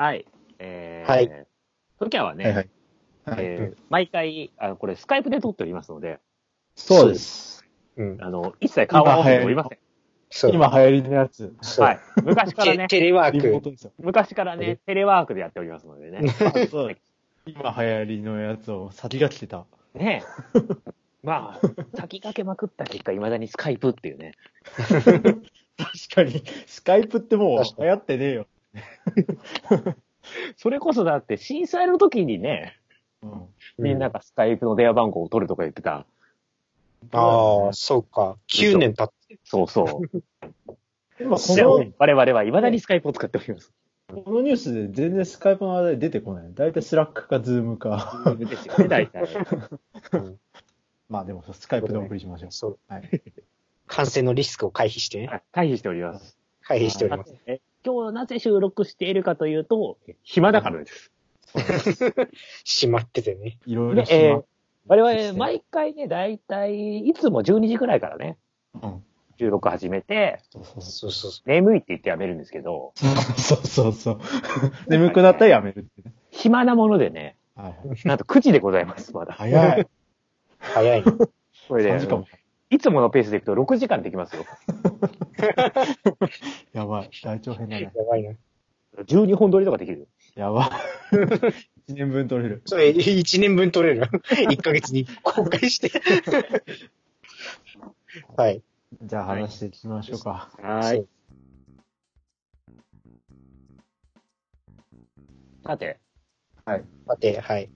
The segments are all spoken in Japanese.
はい。えー、はい時はね、はいはい。はい。えー毎回、あの、これスカイプで撮っておりますので、そうです。うん。あの、一切顔は合わせておりません。今流行りのやつ。はい。昔からね、テテレワーーク。昔からね、テレワークでやっておりますのでね。そう今流行りのやつを先が来てた。ねえ。まあ、先駆けまくった結果、未だにスカイプっていうね。確かに、スカイプってもう流行ってねえよ。それこそだって、震災の時にね、うん。みんながスカイプの電話番号を取るとか言ってた。ああ、そうか。9年経って。そうそう。今この、我々は未だにスカイプを使っております。このニュースで全然スカイプの話題出てこない。だいたいスラックかズームか。ですよね、大体。まあでも、スカイプでお送りしましょう。そう。はい。感染のリスクを回避して回避しております。回避しております。え今日なぜ収録しているかというと、暇だからです。閉まっててね。いろいろで、しまえー、我々、毎回ね、だいたい、いつも12時くらいからね、うん。収録始めて、そうそうそそう眠いって言ってやめるんですけど、う。そうそうそう。眠くなったらやめるってね。暇なものでね、はい。なんと9時でございます、まだ。早い。う。早いね。これで、3時間も。いつものペースでいくと6時間できますよ。やばい。大長編だね。やばいな。12本撮りとかできる。やばい。1年分取れる。それ、1年分取れる？1ヶ月に公開して。はい。じゃあ話していきましょうか。はそう。さて、はい。待て、はい。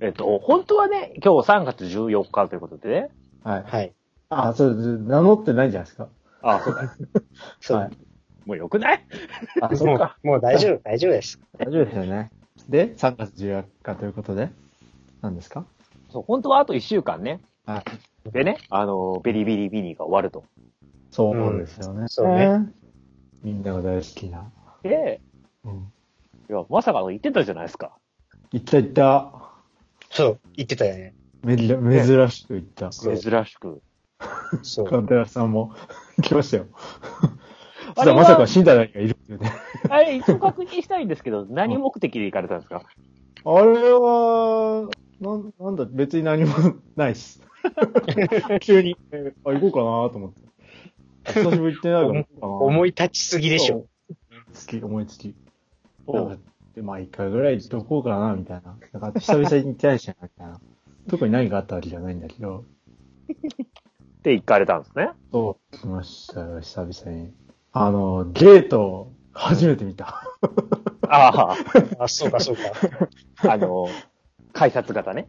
えっと、本当はね、今日3月14日ということでね。はい。はい。あ、そう、名乗ってないんじゃないですか？あ、そうだ。そう。はいもうよくない？あ、そもううか。、もう大丈夫、大丈夫です。大丈夫ですよね。で、3月14日ということで、何ですか？そう、本当はあと1週間ね。はい。でね、あの、ベリビリビニが終わると。そうですよね。そうね。みんなが大好きな。で、うん。いや、まさかの言ってたじゃないですか。言った言った。そう、言ってたよね。め珍珍しく言った。珍しく。そう。カンテラさんも言ってましたよ。あれはまさか死んだ誰かいるっていうね。あれ、一応確認したいんですけど、何目的で行かれたんですか？あれは、なんなんだ、別に何もないっす。急に、えあ、行こうかなと思って。久しぶり行ってないから行こうかな。思い立ちすぎでしょ。つき、思いつき。でまあ一回ぐらい行っとこうかな、みたいな。なんか久々に行ってないしな、みたいな。特に何があったわけじゃないんだけど。って行かれたんですね。そう、来ましたよ、久々に。あの、ゲート、初めて見た。ああ、そうか、そうか。あ、あの、改札型ね。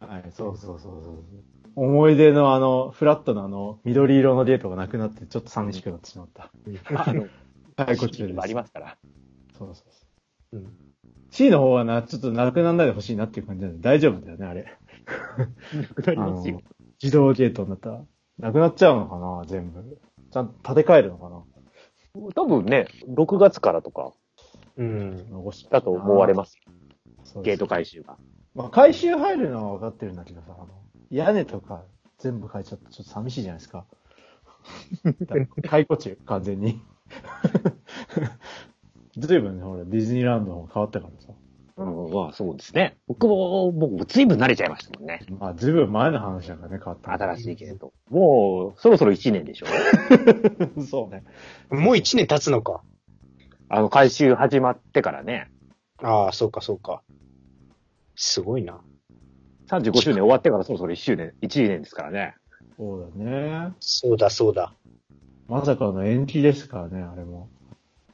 はい、そうそうそうそう。思い出のあの、フラットなあの、緑色のゲートがなくなって、ちょっと寂しくなってしまった。はい、こっちです。もありますから。そうそうそう。うん C の方はな、ちょっとなくならないでほしいなっていう感じなんで、大丈夫だよね、あれ。なくなりますよ。自動ゲートになったら。なくなっちゃうのかな、全部。ちゃんと建て替えるのかな。多分ね、6月からとかうん。残しだと思われます。すゲート回収が。まあ、回収入るのは分かってるんだけどさ、あの、屋根とか全部変えちゃってちょっと寂しいじゃないですか。解雇中、完全に。ずいぶんね、ほら、ディズニーランドも変わったからさ。うん、まあそうですね。僕も、僕、ずいぶん慣れちゃいましたもんね。まあ、ずいぶん前の話だからね、変わったの。新しいゲート。もう、そろそろ1年でしょ？そうね。もう1年経つのか。あの、回収始まってからね。ああ、そうか、そうか。すごいな。35周年終わってからそろそろ1周年、1年ですからね。そうだね。そうだ、そうだ。まさかの延期ですからね、あれも。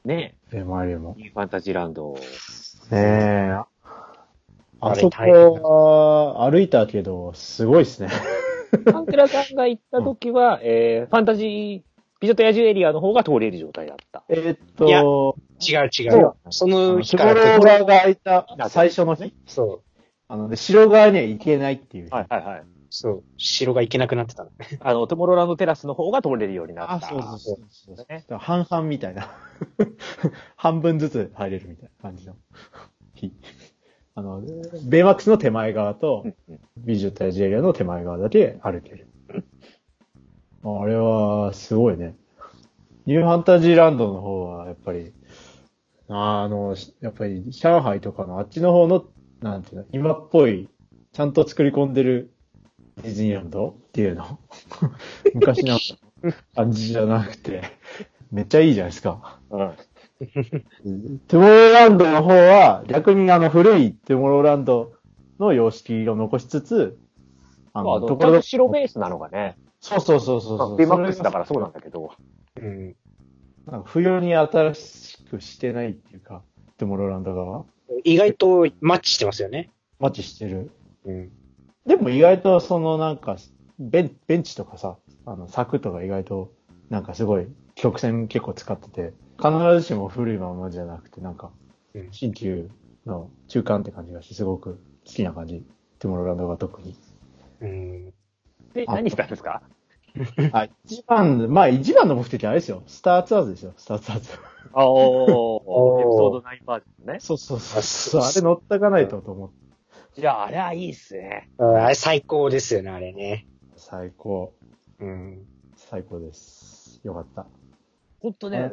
ねエマリも。ニューファンタジーランド。ねえ。あそこは歩いたけど、すごいですね。パンテラさんが行った時は、えー、ファンタジー、美女と野獣エリアの方が通れる状態だった。えーっいやと、違う違。そうその日日から頃が開いた最初の日？そう、あの、で、城側には行けないっていう。はいはいはい。そう、城が行けなくなってたの。あの、トゥモローランドテラスの方が通れるようになった。あ、そうそうそうそう。だねから半々みたいな。半分ずつ入れるみたいな感じの日。あの、ベイマックスの手前側とう、んうん美女と野獣エリアの手前側だけ歩ける。あれは、すごいね。ニューファンタジーランドの方は、やっぱり、あの、しやっぱり上海とかのあっちの方の、なんていうの、今っぽい、ちゃんと作り込んでるディズニーランドっていうの？昔の感じじゃなくて、めっちゃいいじゃないですか。うん。トゥモローランドの方は、逆にあの古いトゥモローランドの様式を残しつつ、あまあ、の、ちゃんところ白ベースなのがね、そうそうそうそうそう。ビマックスだからそうなんだけど、うん。なんか不要に新しくしてないっていうか、トゥモローランド側？は意外とマッチしてますよね。マッチしてる。うん。でも意外とそのなんか、ベンベンチとかさ、あの、柵とか意外と、なんかすごい曲線結構使ってて、必ずしも古いままじゃなくて、なんかうん、新旧の中間って感じがして、すごく好きな感じ。トゥモローランドが特に。うん。で、あ何したんですか？あ、一番、まあ一番の目的はあれですよ。スターツアーズですよ、スターツアーズ。あ おー、エピソード9バージョンね。そうそうそうあそう。そうあれ乗ったかないとと思って。いや、あれはいいっすね。あれ最高ですよね、あれね。最高。うん。最高です。よかった。ほんとね、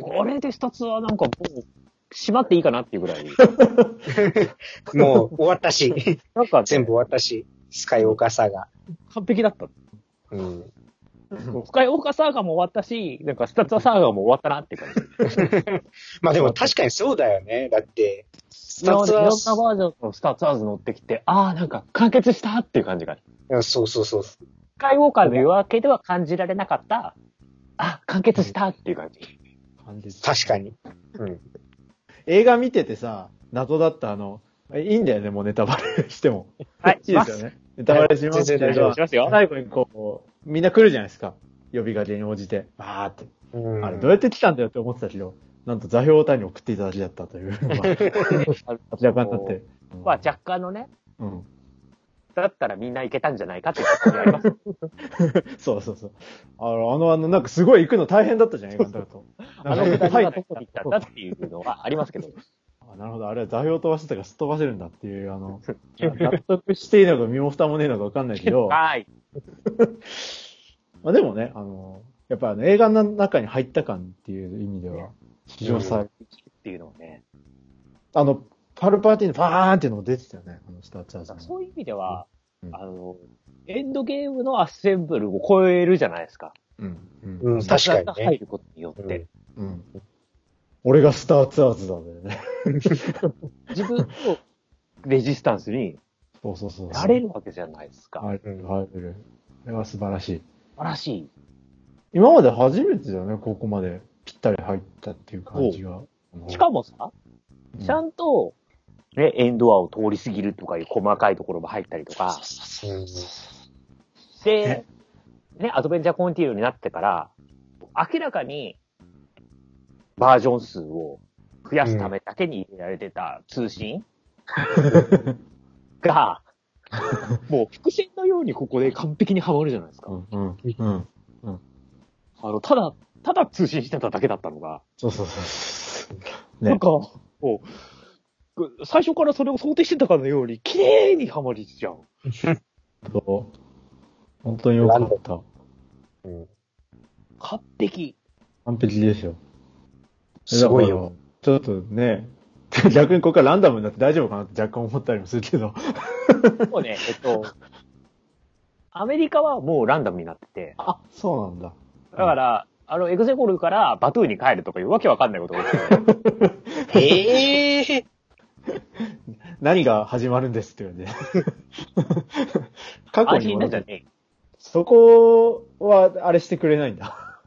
これでスタツはなんかもう、閉まっていいかなっていうぐらい。もう終わったし、なんか、全部終わったし、スカイオーカーサーが。完璧だった。うん。スカイオーカーサーガも終わったし、なんかスタツアサーガも終わったなっていう感じ。まあでも確かにそうだよね。だって、スタいろんなッツは、バージョンのスタツアーズ乗ってきて、ああ、なんか完結したっていう感じが。うんそうそうそう。スカイウォーカーの夜明けでは感じられなかった、あ、完結したっていう感じ。確かに。うん。映画見ててさ、謎だったあの、えいいんだよね、もうネタバレしても。はい、いいですよね。ネタバレしますけど全然大丈夫し、ますよ。最後にこう、みんな来るじゃないですか。呼びかけに応じて。バーって。うんあれ、どうやって来たんだよって思ってたけど、なんと座標単に送っていただきだったというのが、明らかになって。まあ若干のね、うん。だったらみんな行けたんじゃないかっていう感じあります。そうそうそう。あの、あの、あの、なんかすごい行くの大変だったじゃん、映画だと。あのくだりはいがどこに行ったんだっていうのはありますけど。あなるほど、あれは座標飛ばしてたからすっ飛ばせるんだっていう、あの、納得していいのか身も蓋もねえのかわかんないけど、はい。まあでもね、あの、やっぱあの映画の中に入った感っていう意味では、史上最、っていうのをね。あの、パルパーティーのバーンっていうのも出てたよね、あの、スターチャーズの。そういう意味では、うんあの、エンドゲームのアッセンブルを超えるじゃないですか。うん。うん。うん、確かにが入ね。ることによって。うん。俺がスターツアーズだよね。自分とレジスタンスにそうそうそう。なれるわけじゃないですか。入る、入る。これは素晴らしい。素晴らしい。今まで初めてだよね、ここまでぴったり入ったっていう感じが。しかもさ、うんちゃんと、ね、エンドアを通り過ぎるとかいう細かいところも入ったりとか、うんで、ね、アドベンチャーコンティニューになってから、明らかにバージョン数を増やすためだけに入れられてた通信？が、もう伏線のようにここで完璧にはまるじゃないですか。うん、うん、うん。あの、ただ、ただ通信してただけだったのが、そうそうそう。ね。なんか、もう、最初からそれを想定してたかのように、綺麗にはまりちゃう。そう本当に良かった。うん完璧。完璧ですよ。すごいよ。ちょっとね、逆にここからランダムになって大丈夫かなって若干思ったりもするけど。もうね、えっと、アメリカはもうランダムになってて、あ、そうなんだ。だから、あの、エグゼゴルからバトゥーに帰るとかいうわけわかんないことが起きて、ええ 何が始まるんですって言われて。過去安に戻って心なんじゃねえ。そこは、あれしてくれないんだ。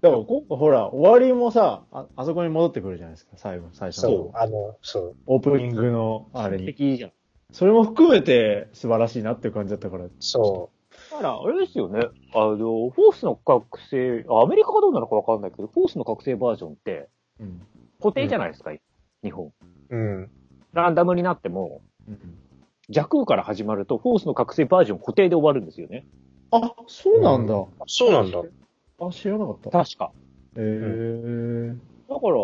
だから、こほら、終わりもさあ、あそこに戻ってくるじゃないですか、最後、最初の。そう、あの、そう。オープニングの、あれ完に。璧じゃん。それも含めて素晴らしいなっていう感じだったから。そだから、あれですよね。あの、フォースの覚醒、あアメリカがどうなのかわかんないけど、フォースの覚醒バージョンってうん。固定じゃないですか、日本。う。うん。ランダムになっても、うん弱空から始まると、フォースの覚醒バージョン固定で終わるんですよね。あ、そうなんだ。そうなんだ。あ、知らなかった。確か。へえだから、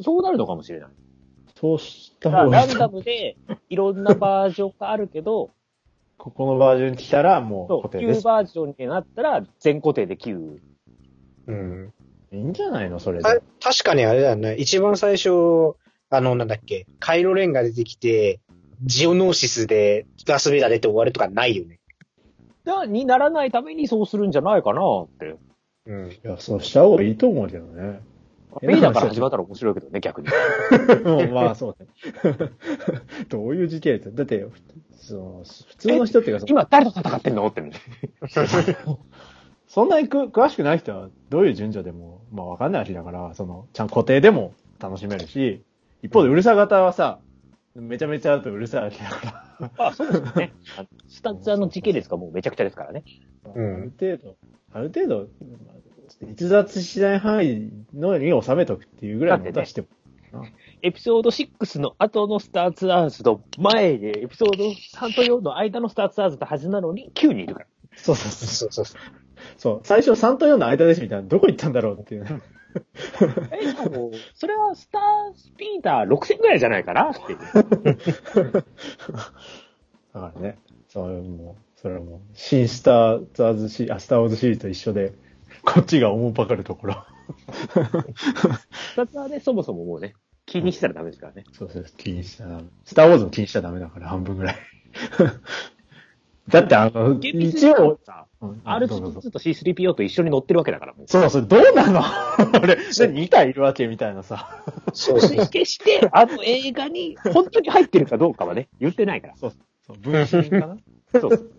そうなるのかもしれない。そうした方がいい。ランダムで、いろんなバージョンがあるけど、ここのバージョンに来たらもうそう、旧固定です。バージョンになったら全固定で9。うん。いいんじゃないのそれたで。確かにあれだよね。一番最初、あの、なんだっけ、カイロレンが出てきて、ジオノーシスでダースベイダー出て終わるとかないよね。だにならないためにそうするんじゃないかなって。うん。いや、そうした方がいいと思うけどね。ベイダーから始まったら面白いけどね、逆に。う んまあそうね。どういう時系列？だって、そう普通の人っていうか今誰と戦ってんの？ってね。そんなにく詳しくない人はどういう順序でも、まあわかんないわけだから、その、ちゃん固定でも楽しめるし、一方でうるさ型はさ、めちゃめちゃあるとうるさいわけだから。まあ、そうですね。あ のスタッツァの時系列がもうめちゃくちゃですからね。うんある程度、ある程度、まあ逸脱しない範囲のに収めとくっていうぐらいのことはしても。エピソード6の後のスターツアーズと前で、エピソード3と4の間のスターツアーズってはずなのに9人いるから。そうそうそう。そうそうそう。最初3と4の間ですみたいな、どこ行ったんだろうっていう。え、しかも、それはスタースピーダー6000ぐらいじゃないかなっていう。だからね、それもう、それはもう、新スターズアーズシリー、あ、スターウォーズシリーズと一緒で、こっちが思うばかるところ。スタッツはね、そもそももうね、気にしたらダメですからね。そうそう、気にしちゃダメ。スターウォーズも気にしちゃダメだから、半分ぐらい。だってあの、一応、さ、うんそうそうそう R2 と C3PO と一緒に乗ってるわけだから、もう。そうそう、どうなの？あれ、2体いるわけみたいなさ。そうそう。決して、あの映画に本当に入ってるかどうかはね、言ってないから。そうそう、分身かな？そう。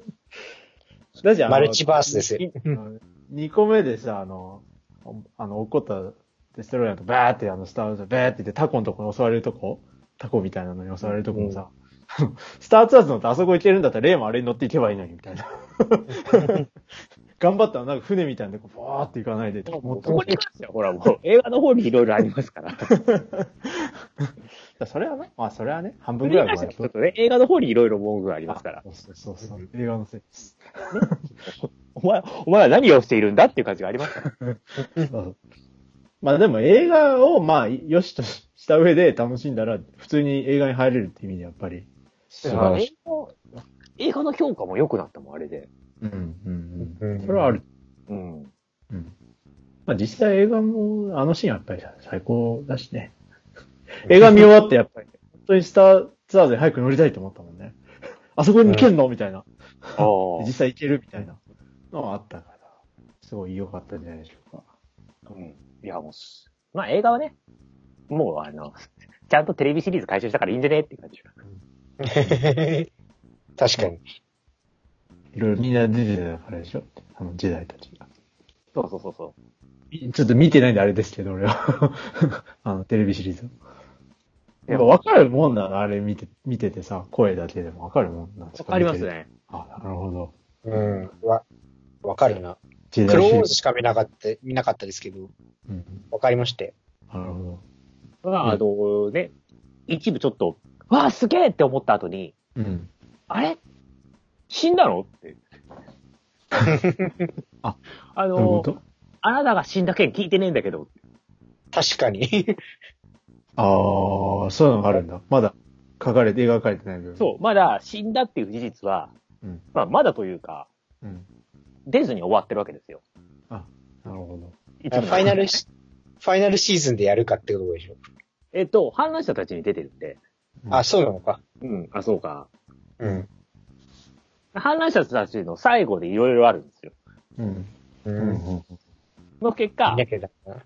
だじゃマルチバースですよ。2個目でさ、あの、あの、怒ったデストロイヤーとバーってあの、スターズバーって言ってタコのとこに襲われるとこタコみたいなのに襲われるとこもさ、スターツアーズ乗ってあそこ行けるんだったらレイもあれに乗っていけばいいのに、みたいな。頑張ったらなんか船みたいなんで、バーって行かないで、もっとここに関しては、ほらもう、映画の方にいろいろありますから。それはね、まあそれはね、半そ分ぐらいはちょっとね、映画の方にいろいろ文句がありますから。そうそうそうそう、映画のせいです。お前、お前は何をしているんだっていう感じがありますから。そ うまあでも映画をまあ、よしとした上で楽しんだら、普通に映画に入れるって意味でやっぱり、素晴らしい。映画映画の評価も良くなったもん、あれで。うん、うん、ううんん。それはある。うん。うん。まあ実際映画も、あのシーンはやっぱり最高だしね。映画見終わってやっぱり、本当にスターツアーズに早く乗りたいと思ったもんね。あそこに行けんの？みたいな。ああ。実際行けるみたいなのはあったから、すごい良かったんじゃないでしょうか。うん。いや、もうす、まあ映画はね、もうあの、ちゃんとテレビシリーズ回収したからいいんじゃね？っていう感じ。確かに。いろいろみんな出てたからでしょ？あの時代たちが。そうそうそうそちょっと見てないんであれですけど、俺は。あの、テレビシリーズ。いやっやぱ分かるもんなの、あれ見て、見ててさ、声だけでも分かるもんなんですう。わかります。ね。あ、なるほど。うん。わ、わかるな。時クローズしか見なかった、見なかったですけど、うん。わかりまして。なるほまあ、あのね、一部ちょっと、わあ、すげえって思った後に、ど。うん。あれ？死んだの？って。あ、あの、あなたが死んだ件聞いてねえんだけど、確かに。ああ、そういうのがあるんだ。まだ書かれて、描かれてない部分。そう、まだ死んだっていう事実は、うん。まあ、まだというか、うん。出ずに終わってるわけですよ。なるほど。ファイナルし、ファイナルシーズンでやるかってことでしょ？えっと、反乱者たちに出てるんで、あ、そうなのか。うん、あ、そうか。うん。反乱者たちの最後でいろいろあるんですよ。うん。う。うんん。の結果、だな。ん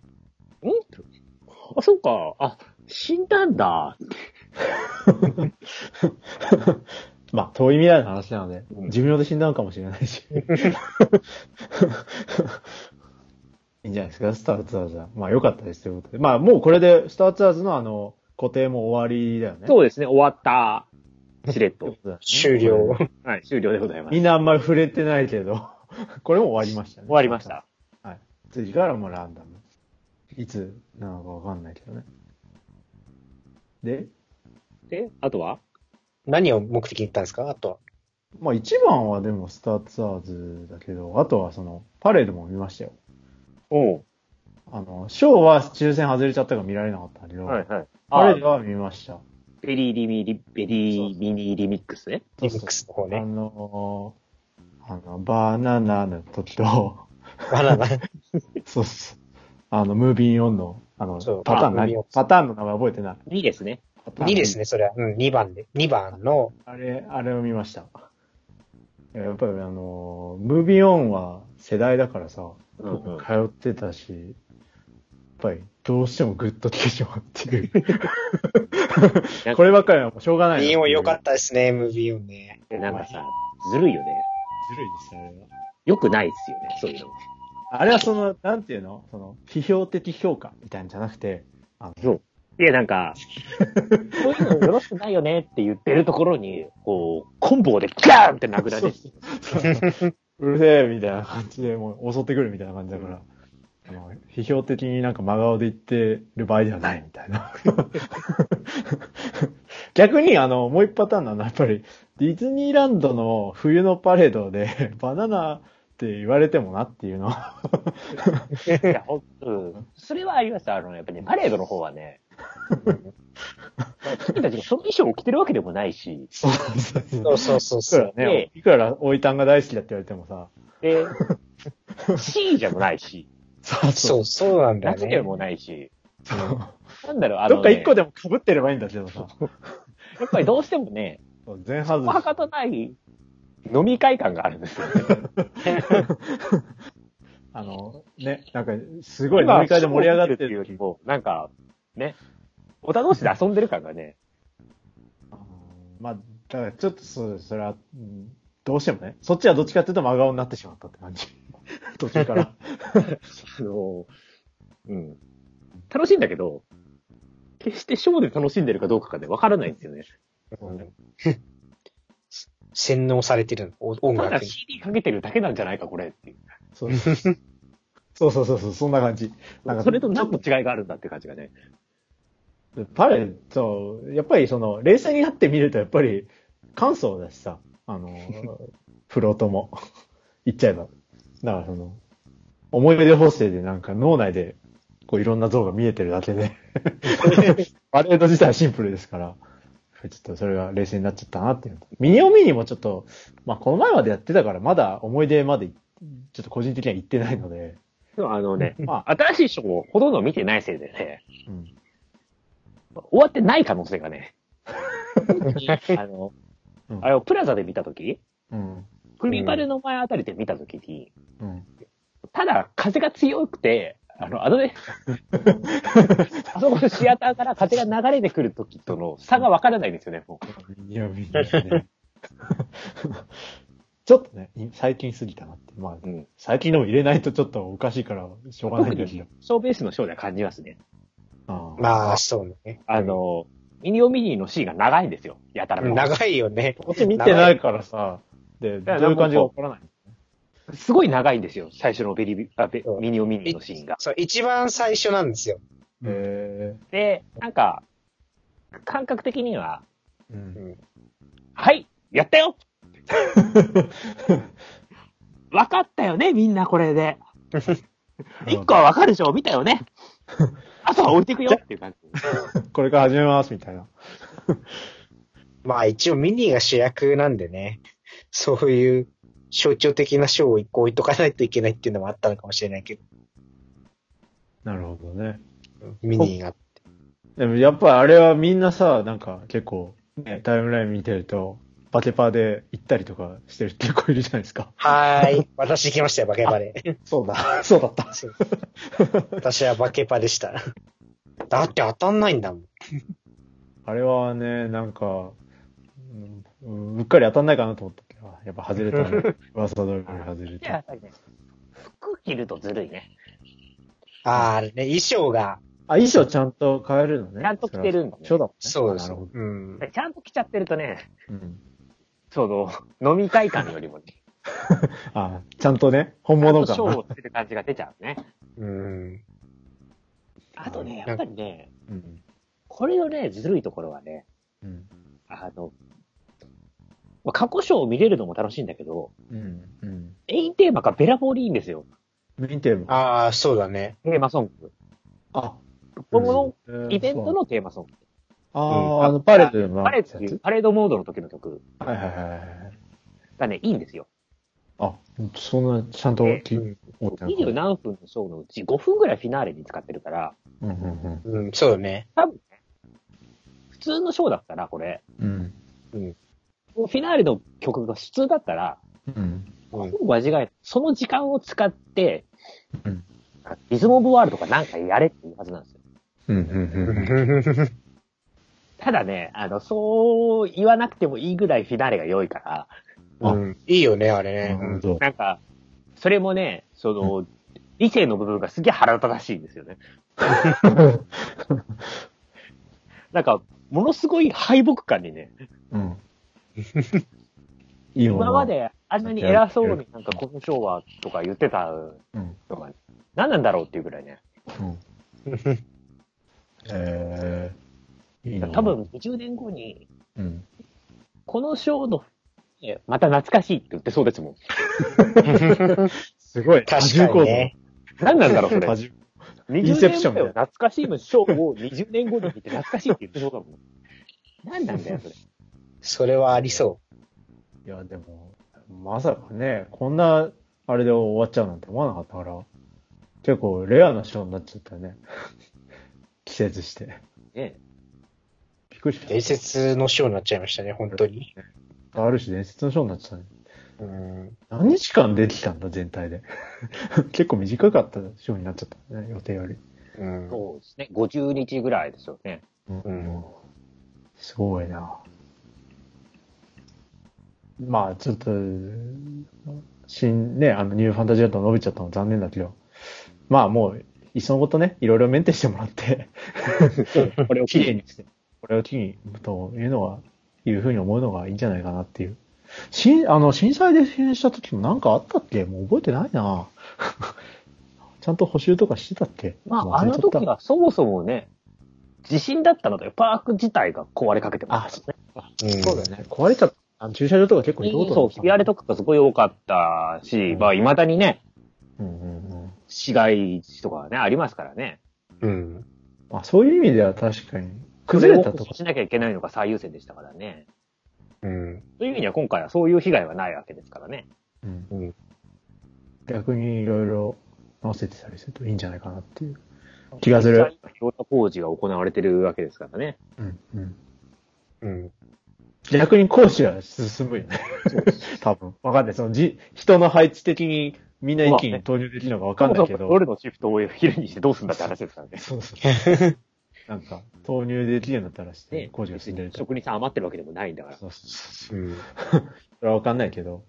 あ、そうか。あ、死んだんだ。まあ、遠い未来の話なので、うん寿命で死んだのかもしれないし。いいんじゃないですか、スターツアーズは。まあ、良かったですということで。まあ、もうこれで、スターツアーズのあの、固定も終わりだよね。そうですね、終わった。しれっと。終了。はい、終了でございます。みんなあんまり触れてないけど、これも終わりましたね。終わりまし。た。はい。次からもランダム。いつなのかわかんないけどね。で、で、あとは？何を目的に行ったんですか？あとは。まあ一番はでもスターツアーズだけど、あとはその、パレードも見ましたよ。おうあの、ショーは抽選外れちゃったから見られなかったけど、はいはい。あパレードは見ました。ベリーリミリ、 Very Minnie Remix ね。リミックスの方あね。のあの、バナナのとと、バナナ。そうそう。あの、ムービーオンの、あのパターン何？パターンの名前覚えてない？2ですね。パターン2ですね、それは。うん、2番で。2番の、あれ、あれを見ました。いややっぱりあの、ムービーオンは世代だからさ、うんうん通ってたし、やっぱりどうしてもグッと来てしまうっていう。こればっかりはもうしょうがないな。いいも良かた。ったですね、ムービーオンね。でなんかさ、ずるいよね。ずるいです、あれは。よくないですよね、そういうの。あれはその、なんていうの？その、批評的評価みたいなんじゃなくて、あの、そう。いや、なんか、そういうのよろしくないよねって言ってるところに、こう、コンボでガーンって殴られて、うるせえみたいな感じでもう襲ってくるみたいな感じだから、あの批評的になんか真顔で言ってる場合ではないみたいな。逆にあの、もう一パターンなのはやっぱりディズニーランドの冬のパレードで バナナって言われてもなっていうのは。いや、ほんうん。それはあります。あの、やっぱりね、パレードの方はね、君たちがその衣装を着てるわけでもないし、そうそうそうそうそういくそう。らね、いくらおいたんが大好きだって言われてもさ、で、C じゃもないし、そうそう、そうなんだよね。夏でもないし、そうなんだろう、あの、どっか一個で。でも被ってればいいんだけどさ、やっぱりどうしてもね、前外しお墓とない飲み会感があるんですよね。あの、ね、なんか、すごい飲み会で盛り上がってっていうよるりも、なんか、ね、お楽しで遊んでる感がね、まあ、だからちょっとそう、それは、うんどうしてもね、そっちはどっちかっていうと真顔になってしまったって感じ。途中から。あの、うん。楽しいんだけど、決してショーで楽しんでるかどうかがね、わからないんですよね。うん洗脳されてる音ただ。CD かけてるだけなんじゃないか、これっていう。そうそうそうそうそう、そんな感じ。なんかそれと何の違いがあるんだって感じがね。パレそう、やっぱりその、冷静になってみると、やっぱり、簡素だしさ、あの、フロートも、言っちゃえば。だからその、思い出補正でなんか脳内で、こういろんな像が見えてるだけで、パレード自体はシンプルですから、ちょっとそれが冷静になっちゃったなっていう。ミニオミニもちょっと、まあこの前までやってたから、まだ思い出まで、ちょっと個人的には行ってないので、でもあのね、ままあ、新しいショーをほとんど見てないせいでね、うん。終わってない可能性がね。あの、うんあれをプラザで見たとき、うん。クリバルの前あたりで見たときに、うん。ただ風が強くて、あの、あのね、あそこのシアターから風が流れてくるときとの差がわからないんですよね、もう。いや、みんなね。ちょっとね、最近過ぎたなって。まあ、うん。最近でも入れないとちょっとおかしいから、しょうがない特んだけどに。ショーベースのショーでは感じますね。ああまあ、そうね。あの、ミニオミニのシーンが長いんですよ。やたらと長いよね。こっち見てないからさ、で、どういう感じかわからない。すごい長いんですよ。最初のベリビあベミニオミニのシーンが。そう、一番最初なんですよ。へで、なんか、感覚的には、え。うん。はいやったよ 分かったよねみんなこれで。一個は分かるでしょ見たよね あとは置いていくよっていう感じ。これから始めます、みたいな。まあ一応ミニが主役なんでね、そういう象徴的な賞を一個置いとかないといけないっていうのもあったのかもしれないけど、なるほどね。ミニが。でもやっぱあれはみんなさ、なんか結構、ね、タイムライン見てると、バケパーで行ったりとかしてる結構いるじゃないですか。はーい。私行きましたよ、バケパで。そうだ。そうだった。私はバケパでした。だって当たんないんだもん。あれはね、なんか、うんうっかり当たんないかなと思ったやっぱ外れたね。噂通り外れやた服着るとずるいね。あーあれね、衣装が、あ、衣装ちゃんと変えるのね。ちゃんと着てるんだねそうだもんね。そうです。なるほど。うん。ちゃんと着ちゃってるとね、うん。その、飲み会感よりもね、あ、ちゃんとね、本物ちゃんとショ感ーをしてる感じが出ちゃうね。うん。あとね、やっぱりね、うん。これのね、ずるいところはね、うん。あの、まあ過去ショーを見れるのも楽しいんだけど、うん。うん。メインテーマがベラボーリーいいんですよ。メインテーマ。ああ、そうだね。テーマソング。あ、このえーイベントのテーマソング。ああ、あの、パレードのパレードパレードモードの時の曲はいはいはいはい。がね、いいんですよ。あ、そんな、ちゃんとえき、うん思ってな20何分のショーのうち5分ぐらいフィナーレに使ってるから、うんうんうん、そうね。多分ね、普通のショーだったら、これ、うん。うん。フィナーレの曲が普通だったら、うん。うん。間違え。その時間を使って、うんリズムオブワールドとかなんかやれっていうはずなんですよ。うん。うん。ただね、あの、そう言わなくてもいいぐらいフィナーレが良いから、あうんいいよね、あれね。なるほど。なんか、それもね、その、理性の部分がすげえ腹立たしいんですよね。なんか、ものすごい敗北感にね、うん。今まであんなに偉そうになんかこのショーはとか言ってたうん。のが、何なんだろうっていうぐらいね。うん。えー、いいな。多分20年後に、うん。このショーの、えまた懐かしいって言ってそうですもん。すごい。確かにね。何なんだろう、それ多。重イン20セプション年前を懐かしいショーを20年後に見て懐かしいって言ってそうだもん。何なんだよ、それ。それはありそいや、でも、まさかね、こんな、あれで終わっちゃうなんて思わなかったから、結構レアなショーになっちゃったよね。季節して。ねう。びっくりした。伝説のショーになっちゃいましたね、本当に。ある種伝説のショーになっちゃったね。うん。何日間出てきたんだ、全体で。結構短かったショーになっちゃったね、予定より。うん。そうですね。50日ぐらいですよね。うんすごいな。まあ、ちょっと、新ね、あの、ニューファンタジーだと伸びちゃったの残念だけど、まあもう、いっそのことね、いろいろメンテしてもらって、これをきれいにして、これを機に、というのは、いうふうに思うのがいいんじゃないかなっていう。しあの、震災で支援した時もなんかあったっけ？もう覚えてないな ちゃんと補修とかしてたっけ？まあ、あの時はそもそもね、地震だったので、パーク自体が壊れかけてましたね。うんそうだよね。壊れちゃった。あの駐車場とか結構行くことそう、ひび割れとかがすごい多かったし、まあ、未だにね、うんうんうん。市街地とかはね、ありますからね。うん。まあそういう意味では確かに、崩れたとか。しなきゃいけないのが最優先でしたからね。うん。そういう意味では今回はそういう被害はないわけですからね。うんうん。逆にいろいろ直せてたりするといいんじゃないかなっていう気がする。いろんな工事が行われてるわけですからね。うんうん。うん。逆に工事は進むよね。多分。わかんない。そのじ、人の配置的にみんな一気に投入できるのかわかんないけど。夜のシフトを昼にしてどうすんだって話ですからね。そうそう。なんか、投入できるようになったらして、ね工事が進んでると。職人さん余ってるわけでもないんだから。そうそうそう。うん。それはわかんないけど。っ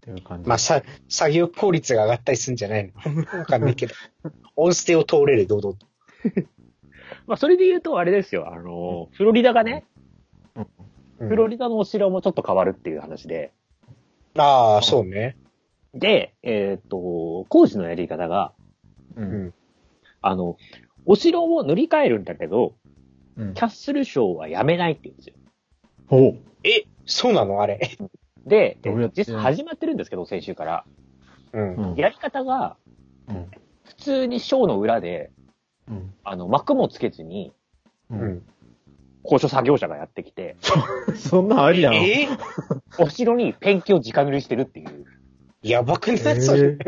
ていう感じ。まあ、さ、作業効率が上がったりするんじゃないの？わかんないけど。オンステを通れる、堂々と。まあ、それで言うとあれですよ。あの、フロリダがね、うんフロリダのお城もちょっと変わるっていう話で、ああ、そうね。で、えっ、と、工事のやり方が、う。うんん。あの、お城を塗り替えるんだけど、うんキャッスルショーはやめないって言うんですよ。おうえ、そうなの？あれ。で、実際始まってるんですけど、先週から。うん。うん。やり方が、うん。普通にショーの裏で、うん。あの、幕もつけずに、う。うんん。高所作業車がやってきて、そんなんありなの？え？お城にペンキを直塗りしてるっていう。やばくない？それ。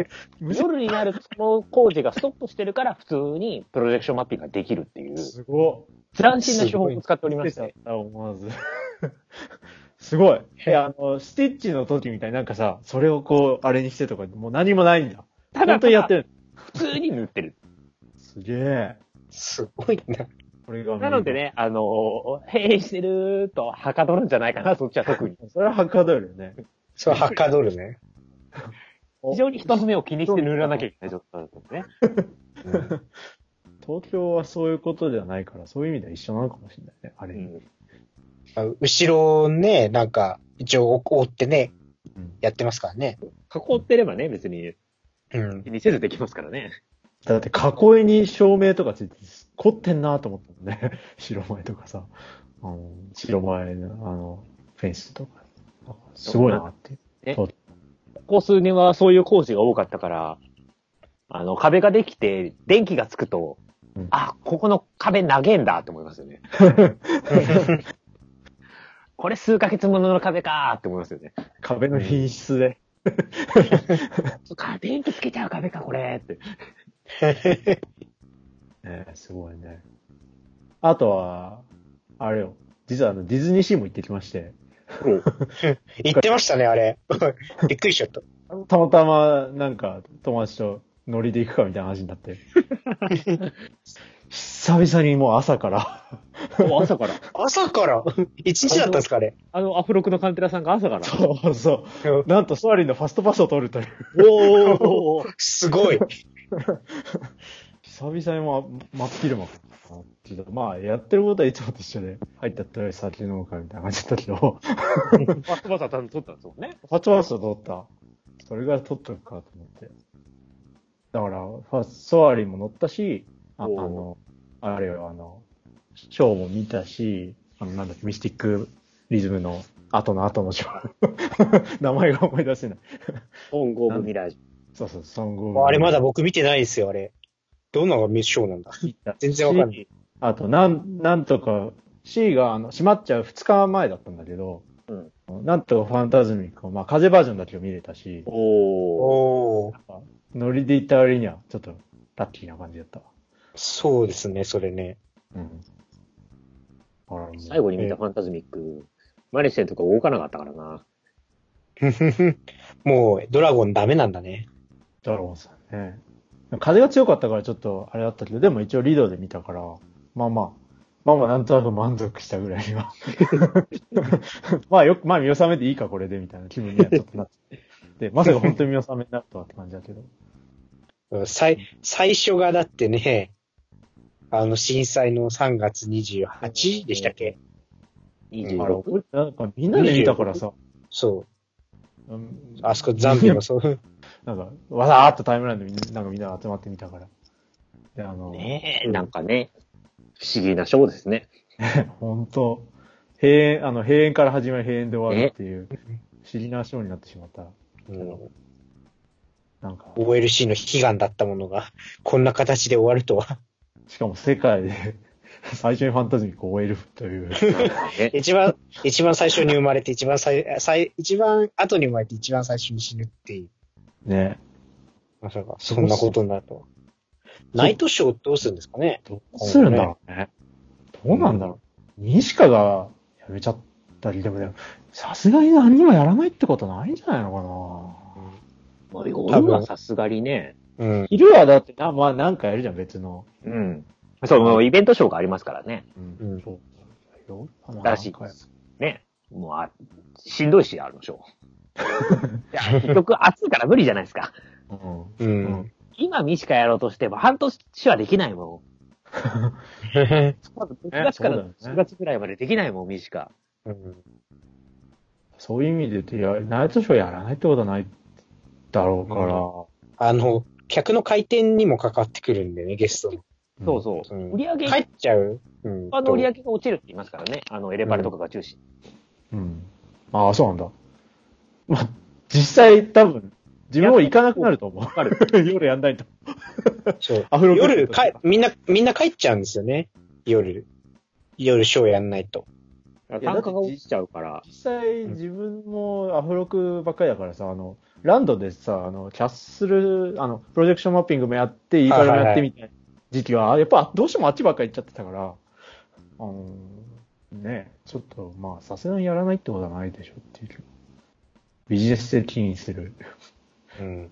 夜になるとその工事がストップしてるから普通にプロジェクションマッピングができるっていう、すご斬新な手法を使っておりい。まして。あ、思わず。すごい。いや、あの、スティッチの時みたいになんかさ、それをこう、あれにしてとか、もう何もないんだ。ただ本当にやってる。普通に塗ってる。すげえ。すごいな。これが。なので。ね、あの、閉園してるとはかどるんじゃないかな、そっちは特に。それははかどるよね。そう、はかどるね。非常に人の目を気にして塗らなきゃいけない状態だと思うね。うん東京はそういうことではないから、そういう意味では一緒なのかもしれないね。あれ。うんあ後ろね、なんか、一応追ってね、うんやってますからね。囲ってればね、別にうん気。にせずできますからね。だって囲いに照明とかついて凝ってんなと思ったもんね。白前とかさ。あの白前の、あの、フェンスとか。すごいなってここ数年はそういう工事が多かったから、あの、壁ができて、電気がつくと、うんあ、ここの壁長えんだって思いますよね。これ数ヶ月ものの壁かーって思いますよね。壁の品質で。か電気つけちゃう壁か、これって。ねすごいね。あとは、あれよ。実はあの、ディズニーシーも行ってきまして、言 ってましたね、あれ。びっくりしちゃった。たまたま、なんか、友達とノリで行くかみたいな話になって。久々にもう朝から、もう朝から？朝から？一日だったんですか、あれ。あの、アフロクのカンテラさんが朝から。そうそう。なんと、ソアリンのファストパスを取るという。おーすごい。久々にもう真っ昼間から。まあ、やってることはいつもと一緒で、入ったったら酒飲むかみたいな感じだったけど、フファストバスは多分撮ったんですもんね。ァストパスを取った。それぐらい取っとくかと思って。だから、ファソアリンも乗ったし、ああの、あれよ、あの、ショーも見たし、あの、なんだっけ、ミスティックリズムの後の後のショー。名前が思い出せない。オンゴーブミラージそうそう、ソングあれまだ僕見てないですよ、あれ。どんなのがミッションなんだ？全然わかんない。あと、なん、なんとか、C が、あの、閉まっちゃう2日前だったんだけど、うんなんとかファンタズミックを、まあ、風バージョンだけど見れたしオ、おー。おー。ノリで行った割には、ちょっと、ラッキーな感じだったわ。そうですね、それね。うん。あ最後に見たファンタズミック、マリセンとか動かなかったからな。もう、ドラゴンダメなんだね。ドラゴンさんね。風が強かったからちょっと、あれだったけど、でも一応リードで見たから、まあまあ、まあまあなんとなく満足したぐらいには。まあよく、まあ見納めでいいかこれでみたいな気分にはちょっとなって。で、まさか本当に見納めになるとはって感じだけど。うん最、最初がだってね、あの、震災の3月28でしたっけ？あれ26。なんかみんなで見たからさ、そう。うんあそこザンビの、そう。なんか、わざーっとタイムラインでみんななんかみんな集まってみたから。で、あの、ねえ、なんかね、不思議なショーですね。本当閉園、あの、閉園から始まり閉園で終わるっていう、不思議なショーになってしまった。うんなんか、OLC の悲願だったものが、こんな形で終わるとは。しかも世界で 最初にファンタズミックを終えるという。ね一番、一番最初に生まれて、一番最、最、一番後に生まれて一番最初に死ぬっていう。ね。まさか、そんなことになるとは。ナイトショーどうするんですかね？どうするんだろうね。どうなんだろう。西川がやめちゃったり、でもね、さすがに何にもやらないってことないんじゃないのまあ、夜はさすがにね、うんかな。。昼はだってな、まあなんかやるじゃん、別の。うん。そう、もうイベントショーがありますからね。うんうんそう。よらしね。もうあ、しんどいし、あるのショー。いや、結局暑いから無理じゃないですか。うん。ううんん。今ミシカやろうとしても半年はできないもん。まず6月からそうだよね4月ぐらいまでできないもん、ミシカ。うんそういう意味で言うと、いや、ナイトショーやらないってことはないだろうから。あの、客の回転にもかかってくるんでね、ゲストの。そうそう。うん売り上げ、帰っちゃう。うん。他の売り上げが落ちるって言いますからね。あの、エレパレとかが中心。うん。ああ、そうなんだ。まあ、実際多分、自分も行かなくなると思う。わかる。夜やんないと。そう。アフロ夜、かみんな、みんな帰っちゃうんですよね。夜。夜ショーやんないと。や単価が落ちちゃうから。実際自分もアフロクばっかりだからさ、あの、ランドでさ、あの、キャッスル、あの、プロジェクションマッピングもやって、いいからもやってみたいな時期は、やっぱどうしてもあっちばっかり行っちゃってたから、あの、ね、ちょっと、まあ、さすがにやらないってことはないでしょっていう。ビジネス的にする。うん。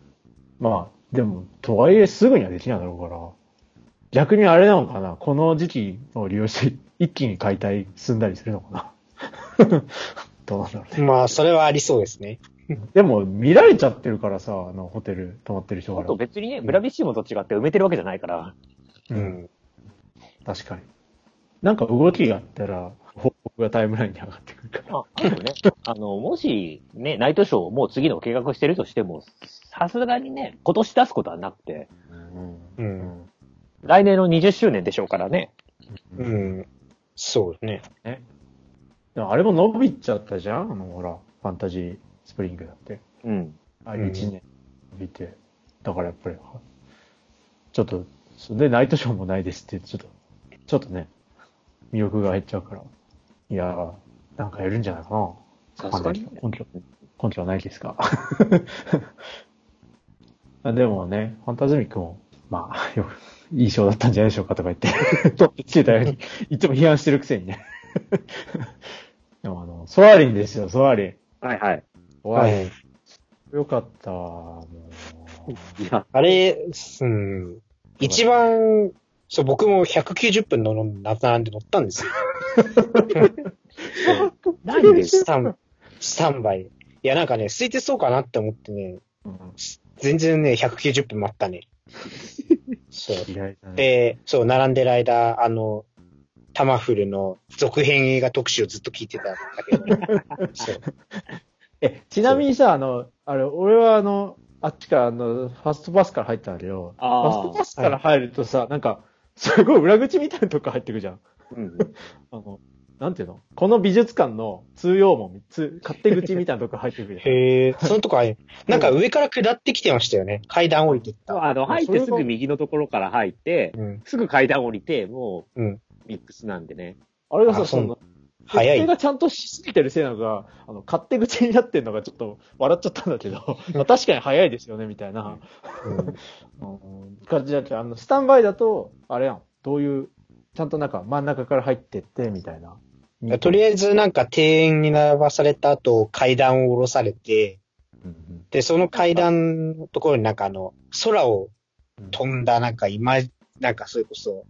まあ、でも、とはいえすぐにはできないだろうから、逆にあれなのかな？この時期を利用して一気に解体進んだりするのかな？どうなんだろうね。まあ、それはありそうですね。でも、見られちゃってるからさ、あの、ホテル泊まってる人あから。と別にね、ブラビッシモと違って埋めてるわけじゃないから。う。うんん。確かに。なんか動きがあったら、報告がタイムラインに上がってくるから。あ、あとね、あの、もし、ね、ナイトショーもう次の計画してるとしても、さすがにね、今年出すことはなくて、う。うんん。来年の20周年でしょうからね。ううん。ん。そうね。でもあれも伸びちゃったじゃん？あの、ほら、ファンタジースプリングだって。うん。あ、うん1年伸びて。だからやっぱり、ちょっと、それでナイトショーもないですって、ちょっと、ちょっとね、魅力が減っちゃうから。いやー、なんかやるんじゃないかな。さすがにね本当根拠はないですかあ でもね、ファンタズミックも、まあ、よく、いい賞だったんじゃないでしょうかとか言って、トップつけたように、いつも批判してるくせにね。でもあの、ソアリンですよ、ソアリン。はいはい。ソアリン。はい。よかった、もう。いや、あれ、うん。一番、そう、僕も190分の並んで乗ったんですよ。何でスタン、スタンバイ。いや、なんかね、空いてそうかなって思ってね、うん全然ね、190分待ったね。そう。で、そう、並んでる間、あの、タマフルの続編映画特集をずっと聞いてたんだけど、そう。え、ちなみにさ、あの、あれ、俺はあの、あっちから、あの、ファストパスから入ったんだけど、ファストパスから入るとさ、なんか、すごい裏口みたいなとこ入ってくじゃん。うん。あの、なんていうの？この美術館の通用門、通勝手口みたいなとこ入ってくるじゃん。へえ、そのとこあれ、なんか上から下ってきてましたよね。階段降りてった。あの、入ってすぐ右のところから入って、うん。すぐ階段降りて、もうミックスなんでね。あれがさ、あそうその、早い。がちゃんとしすぎてるせいなのが、あの、勝手口になってるのがちょっと笑っちゃったんだけど、まあ確かに早いですよね、みたいな。感じだけど、あの、スタンバイだと、あれやん、どういう、ちゃんとなんか真ん中から入ってって、みたいな。とりあえずなんか庭園に並ばされた後、階段を下ろされて、うんうんで、その階段のところになんかあの、空を飛んだなんか今、なんかそれこそ、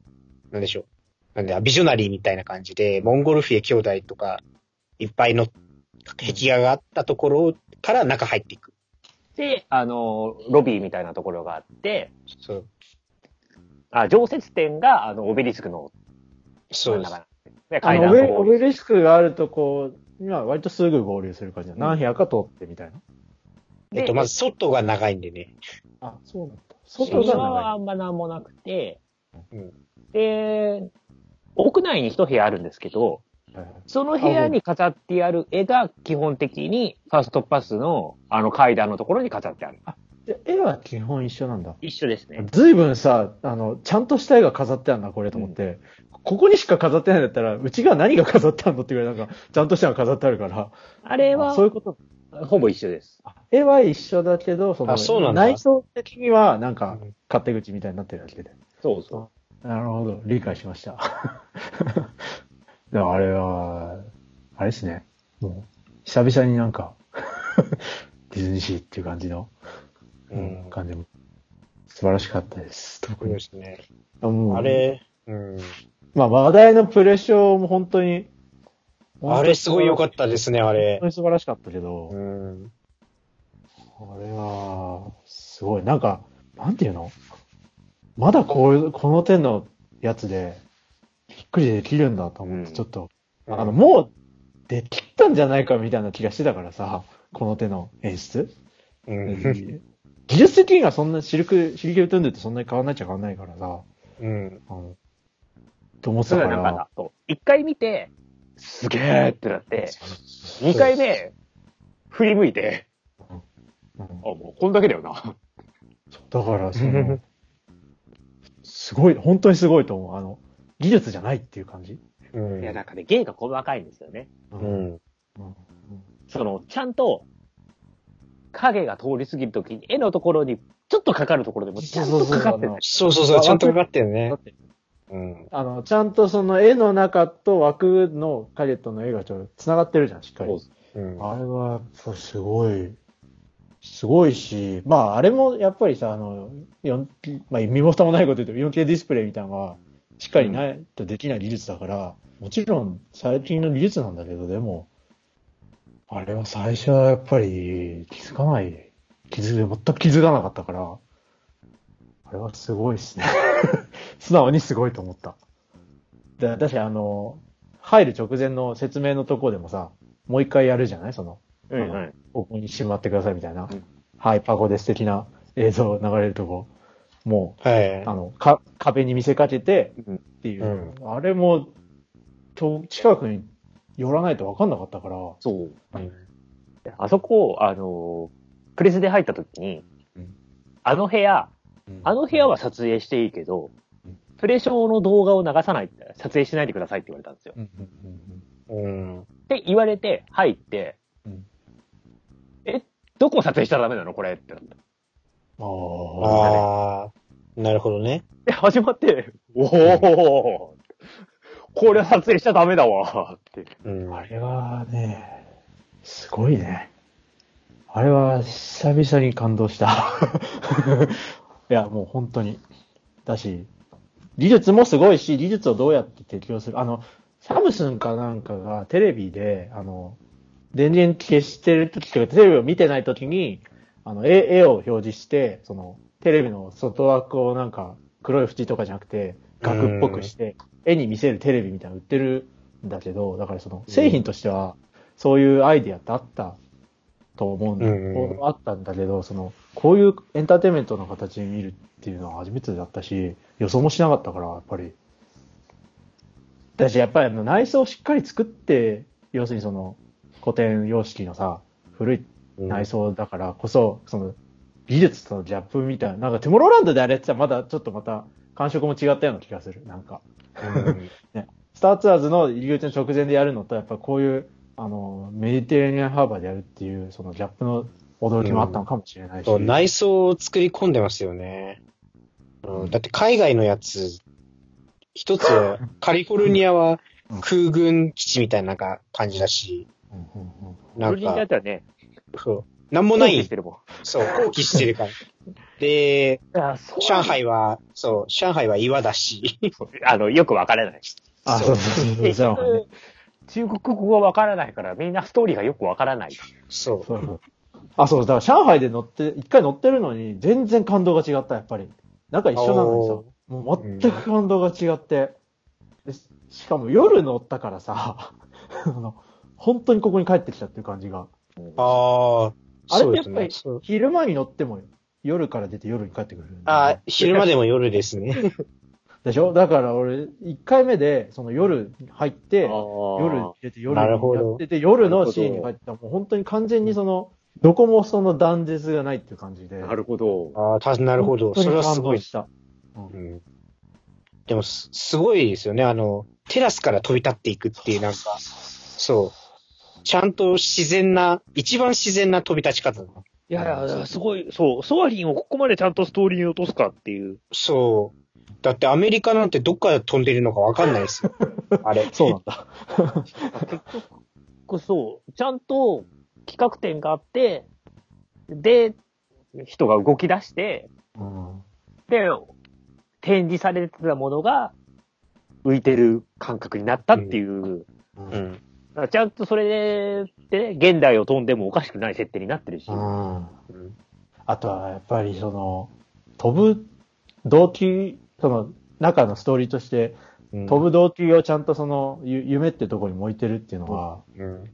なんでしょう。なんで、ビジョナリーみたいな感じで、モンゴルフィエ兄弟とか、いっぱいの壁画があったところから中入っていく。で、あの、ロビーみたいなところがあって、そう。あ、常設展が、あの、オベリスクのそうです。真ん中なんでで、あのオベ、階段をオベリスクがあるとこには割とすぐ合流する感じだ。何部屋か通ってみたいな。えっと、まず外が長いんでね。あ、そうなんだ。外外が長側はあんまなんもなくて、うんで、屋内に一部屋あるんですけど、その部屋に飾ってある絵が基本的にファーストパスのあの階段のところに飾ってある。で絵は基本一緒なんだ。一緒ですね。ずいぶんさ、あの、ちゃんとした絵が飾ってあるな、これと思って。ここにしか飾ってないんだったら、うちが何が飾ってあるのってぐらいなんか、ちゃんとしたのが飾ってあるから。あれはあそういうこと。ほぼ一緒です。あ絵は一緒だけど、その、あそ内装的には、なんかうん、勝手口みたいになってるだけで。そうそなるほど、理解しました。でもあれは、あれですね。もう、久々になんか、ディズニーシーっていう感じの、うん感じも、素晴らしかったです。特にで。すね。もうあれ、うん。まあ、話題のプレショーも本当に、あれすごい良かったですね、あ本れ当。に素晴らしかったけど、うん。あれは、すごい、なんか、なんていうの？まだこういう、この手のやつで、びっくりできるんだと思って、うんちょっと、あの、もう、できたんじゃないかみたいな気がしてたからさ、この手の演出。うん。技術的にはそんな、シルク、シリケルトゥンドゥってそんなに変わんないっちゃ変わんないからさ、うん。あの、と思っう。てたかなんか、そう一回見て、すげーってなって、二回目、振り向いて、うんあ、もうこんだけだよな。だから、その、すごい、本当にすごいと思う。あの、技術じゃないっていう感じ。うん。いや、なんかね、芸が細かいんですよね。うう。ん。うんその、ちゃんと、影が通り過ぎるときに、絵のところに、ちょっとかかるところでも、ちゃんとかかってる。そうそうそう、ちゃんとかかってるねうん。あの、ちゃんとその絵の中と枠の影との絵がちょっと繋がってるじゃん、しっかり。うん。あれは、やっぱすごい、すごいし、まあ、あれもやっぱりさ、あの、4K、まあ、身も蓋もないこと言うと 4K ディスプレイみたいなのが、しっかりないとできない技術だから、もちろん最近の技術なんだけど、でも、あれは最初はやっぱり気づかない、気づ、全く気づかなかったから、あれはすごいですね。素直にすごいと思った。で、私あの、入る直前の説明のとこでもさ、もう一回やるじゃない？その、うんうん。ここにしまってくださいみたいな。うんはい、パゴで素敵な映像流れるとこ。もう、はい。あの、か、壁に見せかけてうんっていう。あれも、と、近くに寄らないと分かんなかったから。そう。うんあそこ、あの、プレスで入った時にうん、あの部屋、あの部屋は撮影していいけどうん、プレショーの動画を流さない、撮影しないでくださいって言われたんですよ。うんうんうんうん。って言われて、入ってうん、どこを撮影したらダメなのこれってなった。あああ、なるほどね。で、始まって、おお、これは撮影しちゃダメだわって。うん。あ。あれはね、すごいね。あれは久々に感動した。いや、もう本当に。だし、技術もすごいし、技術をどうやって適用する。あの、サムスンかなんかがテレビで、あの、電源消してる時とか、テレビを見てない時に、あの、絵、絵を表示して、その、テレビの外枠をなんか、黒い縁とかじゃなくて、額っぽくして、絵に見せるテレビみたいなの売ってるんだけど、だからその、製品としては、そういうアイディアってあったと思うんだ、うんあったんだけど、その、こういうエンターテインメントの形に見るっていうのは初めてだったし、予想もしなかったから、やっぱり。だし、やっぱりあの内装をしっかり作って、要するにその、古典様式のさ、古い内装だからこそ、その、技術とのギャップみたいな、なんかテモローランドであれやってまだちょっとまた感触も違ったような気がする。なんか。うん スターツアーズの入り口の直前でやるのと、やっぱこういう、あの、メディテレーニアンハーバーでやるっていう、そのギャップの驚きもあったのかもしれないし。そう内装を作り込んでますよね。うん、だって海外のやつ、一つは、カリフォルニアは空軍基地みたいななんか感じだし、うんうんうんなんブルジンだっか、たらね、そう。なんもない放棄して、るもん。そう、放棄してるから。で、上海は、そう、上海は岩だし、あの、よくわからない。あ、そうそうそう。中国語がわからないから、みんなストーリーがよくわからない。そう。そう。あ、そう、だから上海で乗って、一回乗ってるのに、全然感動が違った、やっぱり。なんか一緒なのにさ、もう全く感動が違って。しかも夜乗ったからさ、あの本当にここに帰ってきたっていう感じが。ああ、あれそうですってやっぱり。昼間に乗っても夜から出て夜に帰ってくる。あー昼間でも夜ですね。でしょ？だから俺、一回目で、その夜入って、夜夜入れて夜やってて、夜のシーンに入ったらもう本当に完全にその、どこもその断絶がないっていう感じで。なるほど。ああ、たなるほど。それはすごい。した。うんでもす、すごいですよね。あの、テラスから飛び立っていくっていう、なんか、そう。ちゃんと自然な、一番自然な飛び立ち方だ。いやいや、すごい、そう、ソアリンをここまでちゃんとストーリーに落とすかっていう。そう。だってアメリカなんてどっから飛んでるのかわかんないですよ。あれ。そうなんだ。結局、そう、ちゃんと企画展があって、で、人が動き出して、うん。で、展示されてたものが浮いてる感覚になったっていう。ううん。らちゃんとそれで、ね、現代を飛んでもおかしくない設定になってるし。うん。うんあとは、やっぱりその、飛ぶ動機、その、中のストーリーとして、飛ぶ動機をちゃんとその、ゆ夢ってとこにも置いてるっていうのは、うん。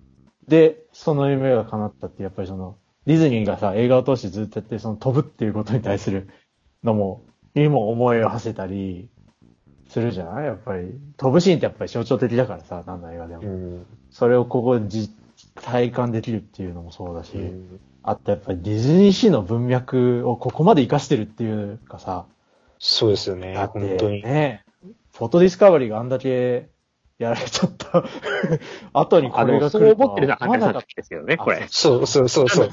で、その夢が叶ったって、やっぱりその、ディズニーがさ、映画を通してずっとやって、その飛ぶっていうことに対するのも、にも思いを馳せたり、するじゃないやっぱり。飛ぶシーンってやっぱり象徴的だからさ、何の映画でも。うん。それをここで実体感できるっていうのもそうだし、うんあとやっぱりディズニーシーの文脈をここまで活かしてるっていうかさ、そうですよね。だって本当に。ね、フォトディスカバリーがあんだけやられちゃった 後にこあの、れが来るとは思ってるのは簡単なん思わなかっですけどね、これ。そうそうそうそう。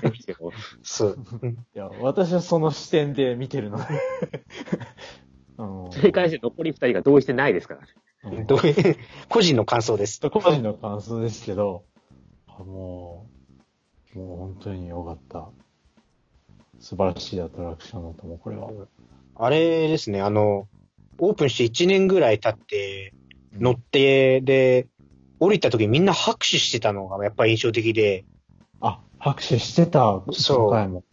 そう。いや、私はその視点で見てるので。うんそれに関して残り二人が同意してないですから。うんどういう、個人の感想です。個人の感想ですけど、あもう、もう本当に良かった。素晴らしいアトラクションだと思う、これは。あれですね、あの、オープンして1年ぐらい経って、乗って、で、降りた時みんな拍手してたのがやっぱり印象的で、あ、拍手してた、そう今回も。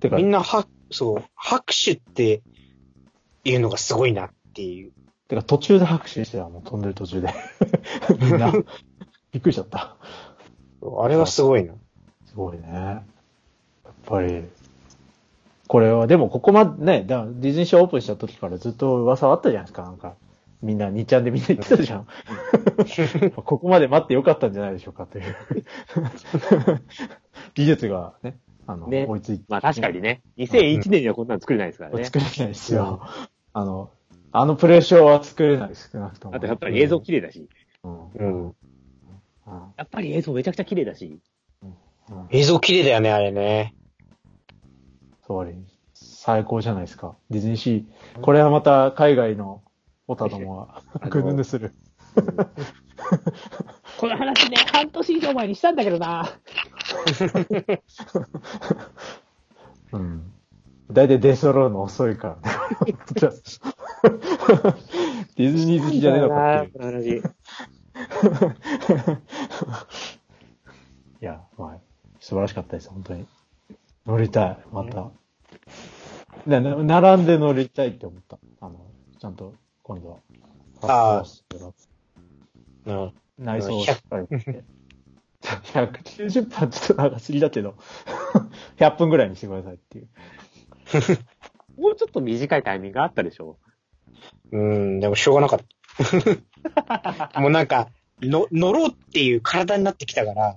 てかみ、んなは、そう、拍手っていうのがすごいなっていう。てか途中で拍手してたもん、飛んでる途中で。みんな、びっくりしちゃった。あれはすごいな。すごいね。やっぱり、これは、でもここまでね、だからディズニーシーオープンした時からずっと噂はあったじゃないですか、なんか。みんな、2ちゃんでみんな言ってたじゃん。ここまで待ってよかったんじゃないでしょうかという。技術がね、あの、ね追いついて。まあ確かにね、2001年にはこんなの作れないですからね。作れないですよ。あの、あのプレッシャーは作れないです、少なくとも。あとやっぱり映像綺麗だし、うん。うん。うんやっぱり映像めちゃくちゃ綺麗だし、うん映像綺麗だよね、あれね。そうね。最高じゃないですか。ディズニーシー。これはまた海外のオタどもがあのぐぬぬする。この話ね、半年以上前にしたんだけどな。うん。大体出揃うの遅いからね。ディズニー好きじゃねえのかっていう。いや、まあ、素晴らしかったです、本当に。乗りたい、また。な、な並んで乗りたいって思った。あの、ちゃんと、今度は。ああ。内装をしっかりして。190分ちょっと長すぎだけど、100分ぐらいにしてくださいっていう。もうちょっと短いタイミングがあったでしょ。うん、でもしょうがなかった。もうなんか、の、乗ろうっていう体になってきたから、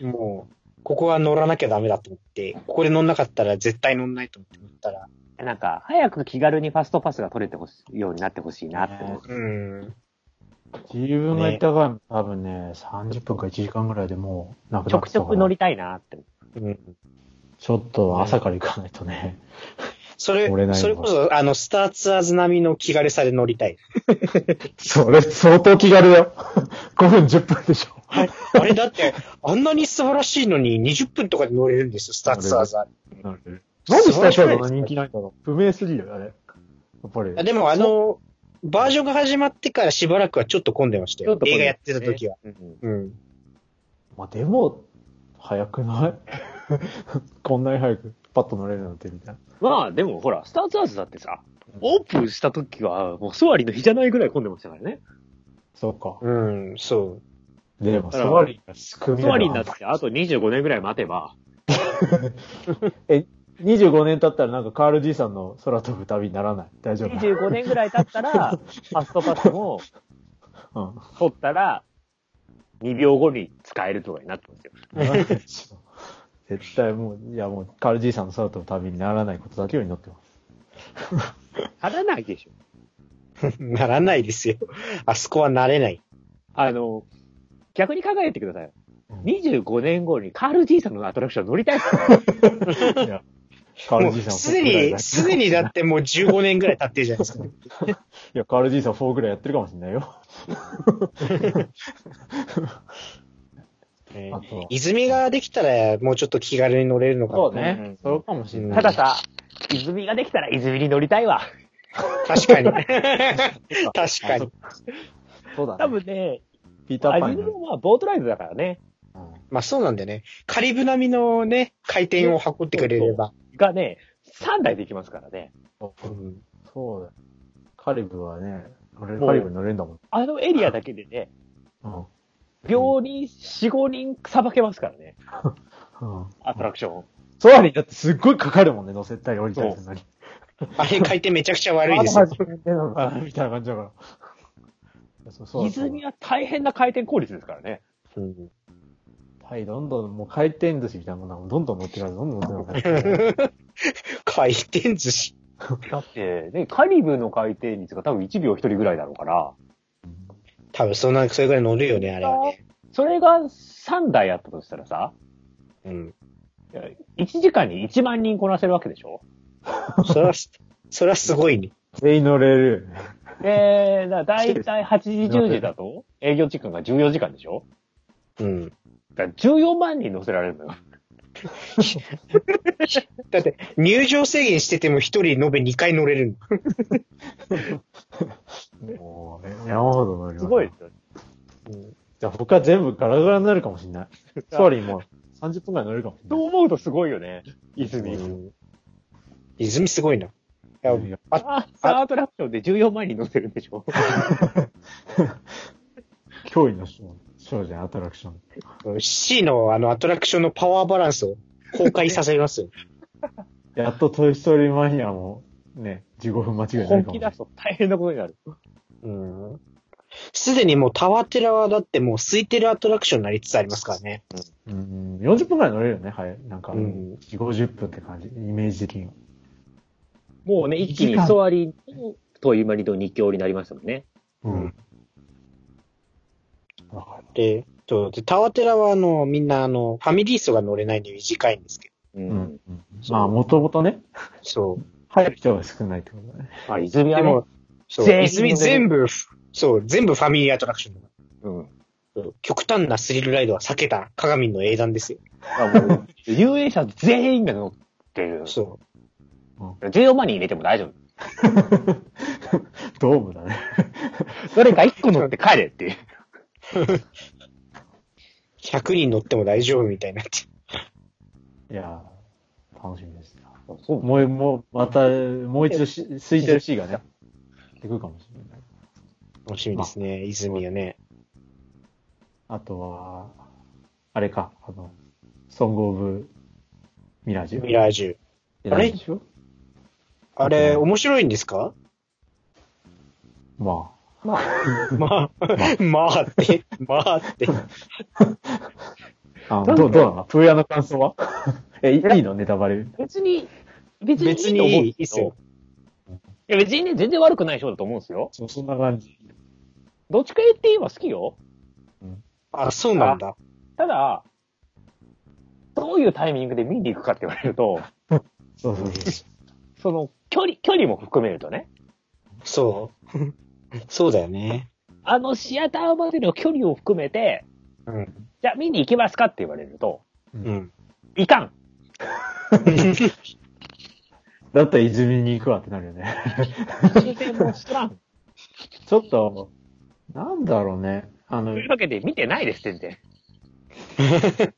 もう、ここは乗らなきゃダメだと思って、ここで乗んなかったら絶対乗んないと思って乗ったら、なんか、早く気軽にファストパスが取れてほしいようになってほしいなって思う。うん。自分が行った場合、多分ね、30分か1時間ぐらいでもう、なくちょくなってたからちょく乗りたいなって。うん。ちょっと朝から行かないとね。それそれこそ、あの、スターツアーズ並みの気軽さで乗りたい。それ相当気軽よ。5分10分でしょ。あれだって、あんなに素晴らしいのに20分とかで乗れるんですよ、スターツアーズは。なんでスタジオが人気ないんだろう不明すぎるよ、あれ。やっぱり。あでもあの、バージョンが始まってからしばらくはちょっと混んでましたよ。映画やってた時は。。うんうん。まあでも、早くない？こんなに早くパッと乗れるなんてみたいな。まあ、でもほら、スターツアーズだってさ、オープンした時は、もうソアリの日じゃないぐらい混んでましたからね。そうか。うん、そう。でも、ソワリが仕組みソアリになってあと25年ぐらい待てば、え、25年経ったらなんかカール爺さんの空飛ぶ旅にならない？大丈夫？25年ぐらい経ったら、ファストパスもうん。取ったら、2秒後に使えるとかになってますよ。絶対もう、いやもう、カール爺さんの空飛ぶ旅にならないことだけを祈ってます。ならないでしょ。ならないですよ。あそこはなれない。あの、逆に考えてくださいよ。うん25年後にカール爺さんのアトラクション乗りたいいや、カール爺さんすでに、すでにだってもう15年ぐらい経ってるじゃないですか。いや、カール爺さん4ぐらいやってるかもしれないよ。ねあと泉ができたらもうちょっと気軽に乗れるのかもそうね。そうかもしれない。たださ、泉ができたら泉に乗りたいわ。確かに。確かに。そうだね。多分ね、ピーターパンに泉もまあボートライドだからね。うんまあそうなんだよね。カリブ並みのね、回転を運ってくれれば。がね、3台できますからね。うんそうだよ。カリブはね、俺もうカリブ乗れるんだもん。あのエリアだけでね、うん。秒に4、5人さばけますからね。うん。アトラクション。ソアリだってすっごいかかるもんね、乗せたり降りたりするのに。あれ回転めちゃくちゃ悪いですよ。みたいな感じだから。そうそう泉は大変な回転効率ですからね。うんはい、どんどん、もう回転寿司みたいなものがどんどん乗ってから、どんどん乗ってから。回転寿司。だって、ね、カリブの回転率が多分1秒1人ぐらいだろうから、多分そんな、それぐらい乗るよね、あれはね。それが3台あったとしたらさ、うん。1時間に1万人こなせるわけでしょ？それは、それはすごいね。全員乗れる。で、だだいたい8時10時だと営業時間が14時間でしょ？うん。だから14万人乗せられるのよ。だって、入場制限してても一人延べ2回乗れる もう、ね、山ほど乗ります。すごいですよ。じゃあ他全部ガラガラになるかもしれない。ソアリも30分くらい乗れるかもしれない。そう思うとすごいよね。泉。の。泉すごいな。いやいやああ、スターアトラクションで14万人乗せるんでしょ 脅威のショーショーじゃん、アトラクション。C のあのアトラクションのパワーバランスを公開させますよ。やっとトイストーリーマニアも、ね、15分間違いないかも本しれない。気出すと大変なことになる。うん。すでにもうタワテラはだってもう空いてるアトラクションになりつつありますからね。うん、40分くらい乗れるよね、はい。なんか、うん4、50分って感じ、イメージ的には。もうね、一気にソアリとトイマリと二強になりましたもんね。ううん。で、そう。で、タワテラはあの、みんなあの、ファミリー層が乗れないんで短いんですけど。う。うんん。まあ、もともとね、そう。入る人が少ないってことだね。まあ、泉はね、でも、そう。全員泉全部、そう、全部ファミリーアトラクションうん。そう極端なスリルライドは避けた鏡の英断ですよ。あもう、遊泳者全員が乗ってる。そ14万人入れても大丈夫。ドームだね。どれか1個乗って帰れっていう。う。100人乗っても大丈夫みたいになって。いやー、楽しみですな。そうもう、もう、また、もう一度し、空いてる C がね、出てくるかもしれない。楽しみですね、泉はね。あとは、あれか、あの、ソングオブミラージュ。ミラージュ。出ないでしょ？あれ、面白いんですか？ま まあ、まあって、まあって。あ。あどう、どうなの？プーヤの感想は？え、いいいの？ネタバレ。別に、別に別にいいと思うんいいっすよ。いや、別にね、全然悪くないショーだと思うんですよ。そう、そんな感じ。どっちか言って言えば好きよ。あ、そうなんだ。ただ、どういうタイミングで見に行くかって言われると、そうそうそう。その、距離、距離も含めるとね、そう。そうだよね。あのシアターまでの距離を含めて、うん。じゃあ見に行きますかって言われると、うん。いかん。だったら泉に行くわってなるよね。ちょっと、なんだろうね。あのというわけで見てないです、全然。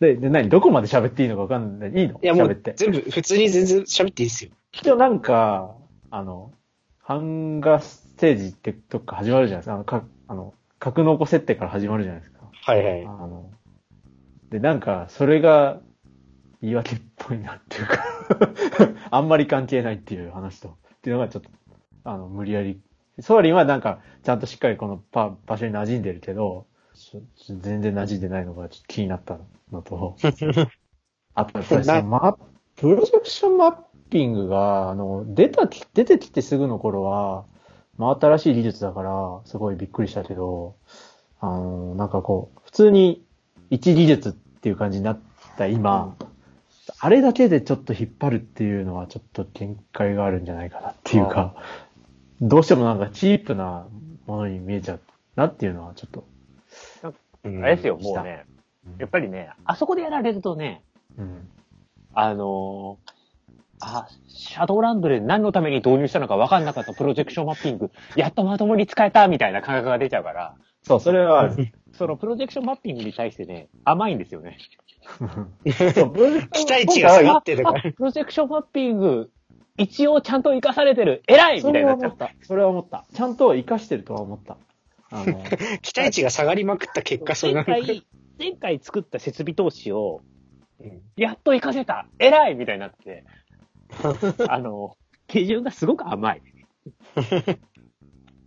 で、で、何？どこまで喋っていいのかわかんない。いいの？いやもう喋って。全部、普通に全然喋っていいですよ。一応なんか、あの、版画ステージってとこから始まるじゃないですか。あの、か、あの、格納庫設定から始まるじゃないですか。はいはいあ。の、で、なんか、それが言い訳っぽいなっていうか。あんまり関係ないっていう話と、っていうのがちょっと、あの、無理やり、ソーリンはなんか、ちゃんとしっかりこのパ場所に馴染んでるけど、全然馴染んでないのがちょっと気になったのと、あとそのマプロジェクションマッピングが、あの、出たき、出てきてすぐの頃は、真新しい技術だから、すごいびっくりしたけど、あの、なんかこう、普通に一技術っていう感じになった今、あれだけでちょっと引っ張るっていうのはちょっと限界があるんじゃないかなっていうか、どうしてもなんかチープなものに見えちゃうなっていうのはちょっと、うんあれですよ、もうねうん。やっぱりね、あそこでやられるとね、うん。あのーあ、シャドーランドで何のために導入したのか分かんなかったプロジェクションマッピング、やっとまともに使えたみたいな感覚が出ちゃうから、そう、それはある。そのプロジェクションマッピングに対してね、甘いんですよね。そうプロジェク 期待値が下がってるからプロジェクションマッピング、一応ちゃんと活かされてる、偉いみそたいになっちゃっ。たた。それは思った。ちゃんと活かしてるとは思った。あの、期待値が下がりまくった結果、そうなる。前回、前回作った設備投資を、うんやっと活かせた偉いみたいになって、あの、基準がすごく甘い。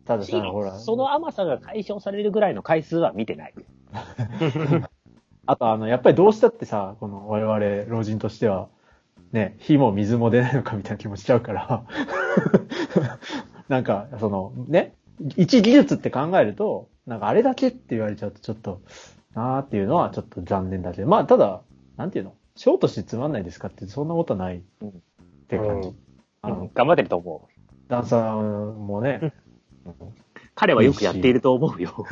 たださ、ほら、その甘さが解消されるぐらいの回数は見てない。あとあの、やっぱりどうしたってさ、この我々老人としては、ね、火も水も出ないのかみたいな気もしちゃうから、なんか、その、ね、一技術って考えると、なんかあれだけって言われちゃうとちょっと、なーっていうのはちょっと残念だけど、まあただ、なんていうの、ショーとしてつまんないですかってそんなことはないって感じ。うん。あの、頑張ってると思う。ダンサーもね、彼はよくやっていると思うよ。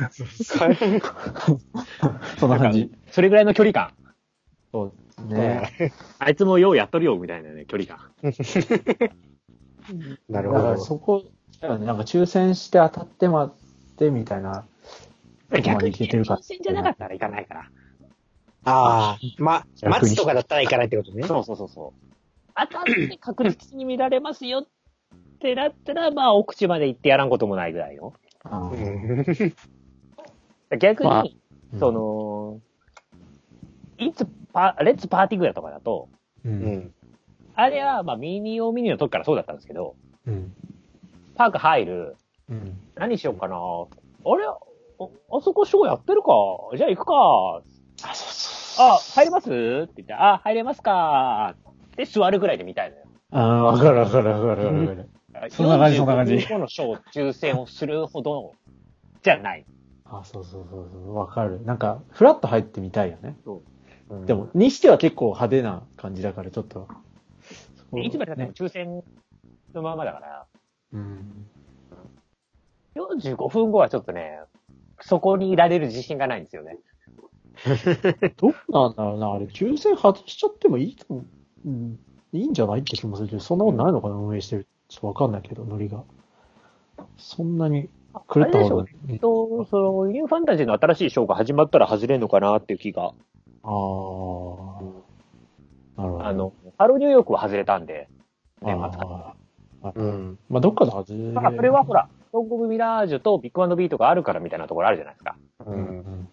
そんな感じ。それぐらいの距離感。そうね。あいつもようやっとるよ、みたいなね、距離感。なるだからほど。そこ、だからねなんか抽選して当たってまってみたいな。逆に、いけてるか抽選じゃなかったらいかないから。ああ、ま、待つとかだったらいかないってことね。そうそうそうそう。当たって確実に見られますよってなったら、まあ、奥地まで行ってやらんこともないぐらいの。あ 逆に、まあそ、の、いつパ、レッツパーティーぐらいとかだと、う。うんん。あれは、まあ、ミニオミニの時からそうだったんですけど、うん。パーク入る、うん。何しようかなあれああそこショーやってるかじゃあ行くかあ、そうそう。あ、入れますって言って、あ、入れますかで、座るぐらいで見たいのよ。ああ、わかるわかるわかるわかる。そんな感じそんな感じ45のショー抽選をするほど、じゃない。あ、そうそうそうそう、わかる。なんか、フラッと入ってみたいよね。うんでも、、にしては結構派手な感じだから、ちょっと。でいつまで経ってもね。抽選のままだから、うん。45分後はちょっとね、そこにいられる自信がないんですよね。どうなんだろうな、あれ、抽選外しちゃってもいいと思う。うん。いいんじゃないって気もするけど、そんなことないのかな、運営してる。ちょっとわかんないけど、ノリが。そんなに狂ったことない。えっと、その、ニューファンタジーの新しいショーが始まったら外れるのかなっていう気が。ああ。なるほど。あの、ハローニューヨークは外れたんで、ね、あまた。ああうん。まあ、どっかで外れだからそれはほら、ソングオブミラージュとビッグビートがあるからみたいなところあるじゃないですか。うん。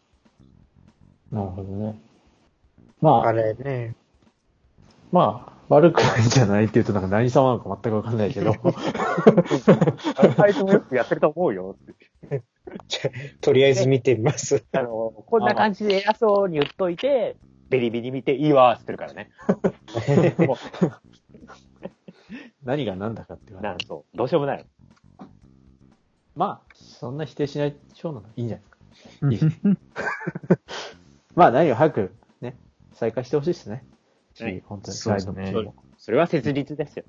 なるほどね。まああ、れね。まあ、悪くないんじゃないって言うとなんか何様なのか全くわかんないけど。あいつもよくやってると思うよって。とりあえず見てみます。あの、こんな感じで偉そうに言っといて、ベリビリ見ていいわーって言ってるからね。も何が何だかっていうう、なんそう、どうしようもない。まあ、そんな否定しないショーなのいいんじゃないですか。いいまあ、何を早くね、再開してほしいですね。はい本当に、そうですねライブもそれは切実ですよ。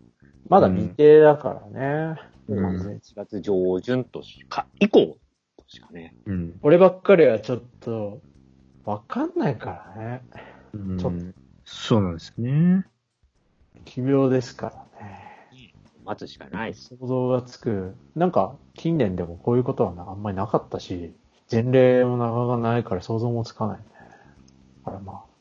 まだ未定だからね。うん完全に1月上旬としか、以降としかね。うん。俺ばっかりはちょっと、わかんないからね。うんちょっそうなんですね。奇病ですからね。待つしかないです。想像がつく。なんか、近年でもこういうことはなあんまりなかったし、前例もなかなかないから想像もつかないね。だからまあ、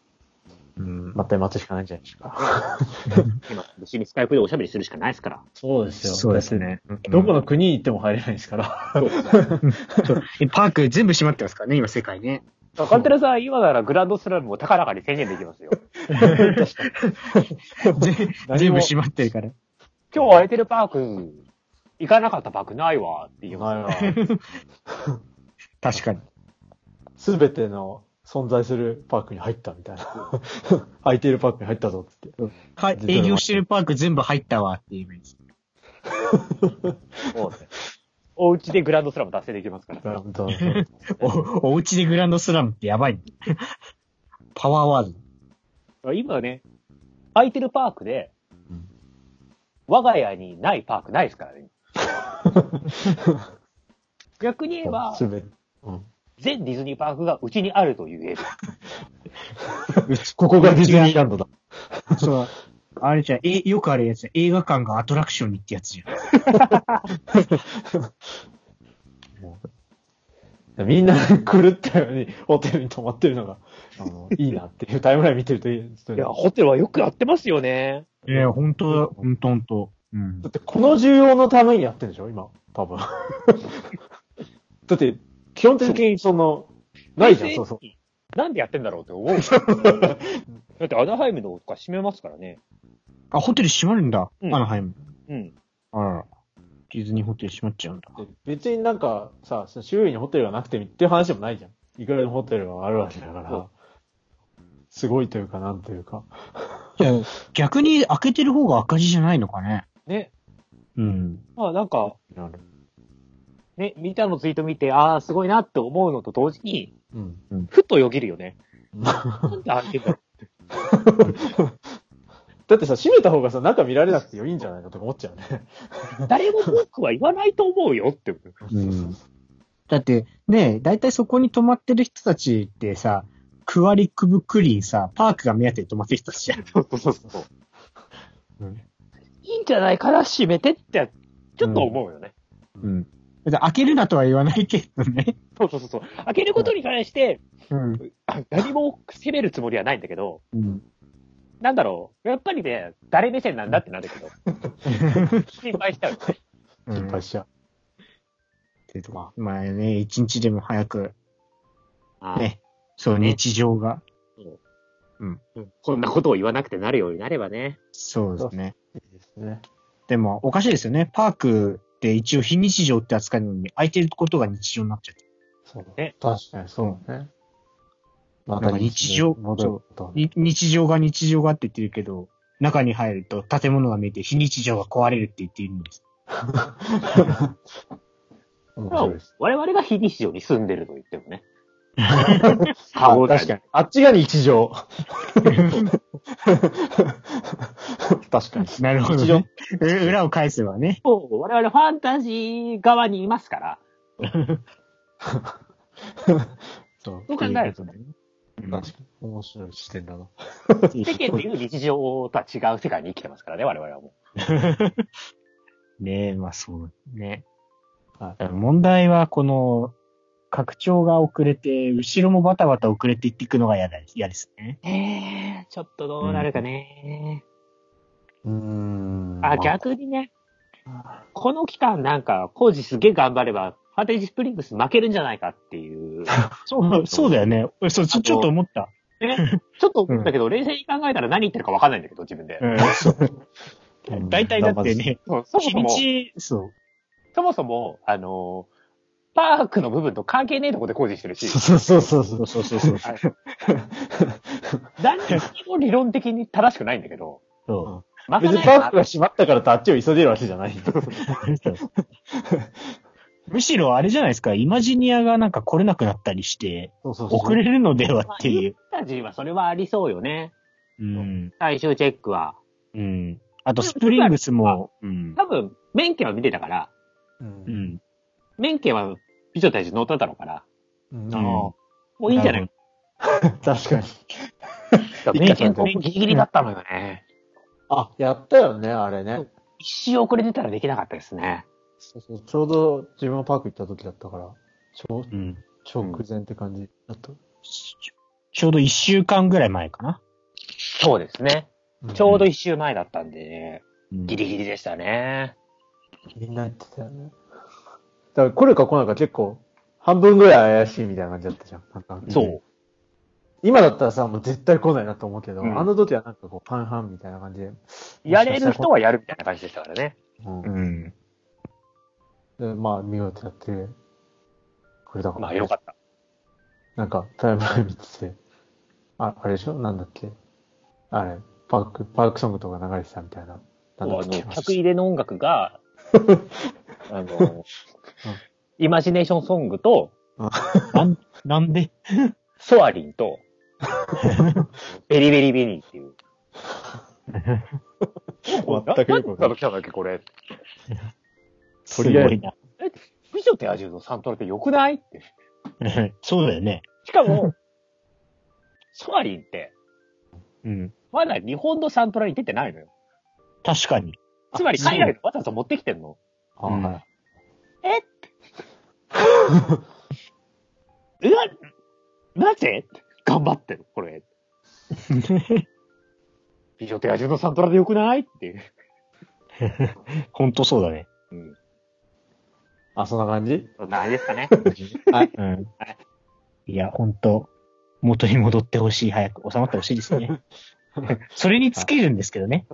うん。また待つしかないんじゃないですか。今、別にスカイプでおしゃべりするしかないですから。そうですそうです。ね。どこの国に行っても入れないですから。そうえパーク全部閉まってますからね、今世界ね。カンテラさん、今ならグランドスラムも高らかに宣言できますよ。全部閉まってるから。今日空いてるパーク、行かなかったパークないわって言います。わ。確かに。すべての存在するパークに入ったみたいな。空いているパークに入ったぞってって。はい、営業してるパーク全部入ったわっていうイメージ。もうねお家でグランドスラム達成できますから。お、お家でグランドスラムってやばい。パワーワード。今ね、空いてるパークで、うん我が家にないパークないですからね。逆に言えば、すべて。うん全ディズニーパークがうちにあると言える。ここがディズニーランドだ。そう。あれじゃん、え、よくあるやつや映画館がアトラクションにってやつじゃん。みんな狂ったようにホテルに泊まってるのが、あの、いいなっていうタイムライン見てるといい。いや、ホテルはよくやってますよね。いや、ほんとだ、ほんとほんと。うんだ。ってこの需要のためにやってるんでしょ今、多分。だって、基本的にその、ないじゃん、そうそう。なんでやってんだろうって思う。だってアナハイムのとか閉めますからね。あ、ホテル閉まるんだ。うんアナハイム。うん。あら。ディズニーホテル閉まっちゃうんだ。で別になんかさ、周囲にホテルがなくてもっていう話でもないじゃん。いくらでもホテルがあるわけだかそうら、すごいというか、なんというか。じゃあ逆に開けてる方が赤字じゃないのかね。ね。うん。まあなんか、なる。ね、みたのツイート見て、ああ、すごいなって思うのと同時に、うん。ふっとよぎるよね。なん だってさ、閉めた方がさ、中見られなくていいんじゃないのとか思っちゃうね。誰も文句は言わないと思うよって。うん。だって、ねだいたいそこに泊まってる人たちってさ、クワリクブクリーンさ、パークが目当てに泊まってる人たちじゃん。そうそうそう。うんいいんじゃないかな、閉めてって、ちょっと思うよね。うん。だ開けるなとは言わないけどね。そうそうそうそう。開けることに関して、うん。あ何も責めるつもりはないんだけど、うん。なんだろう。やっぱりね、誰目線なんだってなるけど。心配しちゃう。心配しちゃう。っていうとこまあね、一日でも早く、あね、そう、日常が。うんこんなことを言わなくてなるようになればね。そうですね。いいですね。でも、おかしいですよね。パークって一応非日常って扱いなのに、空いてることが日常になっちゃって。そうね確かにそうね。まなんか日常戻ること。に日常が日常がって言ってるけど、中に入ると建物が見えて非日常が壊れるって言っているんです。です。我々が非日常に住んでると言ってもね。あ確かに。あっちが日常。確かに。なるほど、日常ね。う裏を返せばね。そう、我々ファンタジー側にいますから。そう。そう考えるとね。確かに。面白い視点だな。世間でいう日常とは違う世界に生きてますからね、我々はもねえ、まあそうね。問題はこの、拡張が遅れて、後ろもバタバタ遅れていっていくのが嫌だ嫌ですね。う。えー、ちょっとどうなるかね。うーん。あ、逆にね、この期間なんか、工事すげえ頑張れば、ファンタジースプリングス負けるんじゃないかっていう。そう、そうだよね。俺そう、ちょ、ちょっと思った。ね、ちょっと思ったけど、冷静に考えたら何言ってるか分かんないんだけど、自分で。うん、そ う。大体だってね、そうそも日そも、そう。そもそも、あのーパークの部分と関係ねえとこで工事してるし、そうそうそうそう。そうそうそう。何も理論的に正しくないんだけど、そま別にパークが閉まったからとあっちを急いでるわけじゃない。う。むしろあれじゃないですか、イマジニアがなんか来れなくなったりして、そうそうそう。遅れるのではっていう。ファンタジーはそれはありそうよね。うん。最終チェックは。うん。あと、スプリングスも、うん。多分、免許は見てたから、うんうん。免許は美女たち乗ってたのかな。うんあのもういいんじゃない？確かに。免許ギリギリだったのよね。あ、やったよね、あれね。一周遅れてたらできなかったですね。そうそうちょうど自分もパーク行った時だったから、ちょううん。直前って感じだった。ちょうど一週間ぐらい前かな。そうですね。ちょうど一周前だったんでギリギリでしたね。みんな言ってたよね。だから来るか来ないか結構、半分ぐらい怪しいみたいな感じだったじゃん。なんかそう。今だったらさ、もう絶対来ないなと思うけど、うんあの時はなんかこう、半々みたいな感じで。やれる人はやるみたいな感じでしたからね。うんうん。で、まあ、見事やって、これだから。まあよかった。なんか、タイムライン見てて、あ、あれでしょ？なんだっけ？あれ、パーク、パークソングとか流れてたみたいな。あの、なんだっけ？客入れの音楽が、あの、イマジネーションソングと、なん、なんで？ソアリンと、ベリベリベリーっていう。全くよくわかんない来たんだっけ、これ。すごいな。美女と野獣のサントラって良くない？って。そうだよね。しかも、ソアリンって、うん。まだ日本のサントラに出てないのよ。確かに。つまり海外でわざわざ持ってきてんの？あはい。え？うわ、なぜ？頑張ってる、これ。美女と野獣のサントラで良くない？っていう。ほんとそうだね。うん。あ、そんな感じ？そんな感じですかね。はい。うん。いや、ほんと、元に戻ってほしい、早く収まってほしいですね。それに尽きるんですけどね。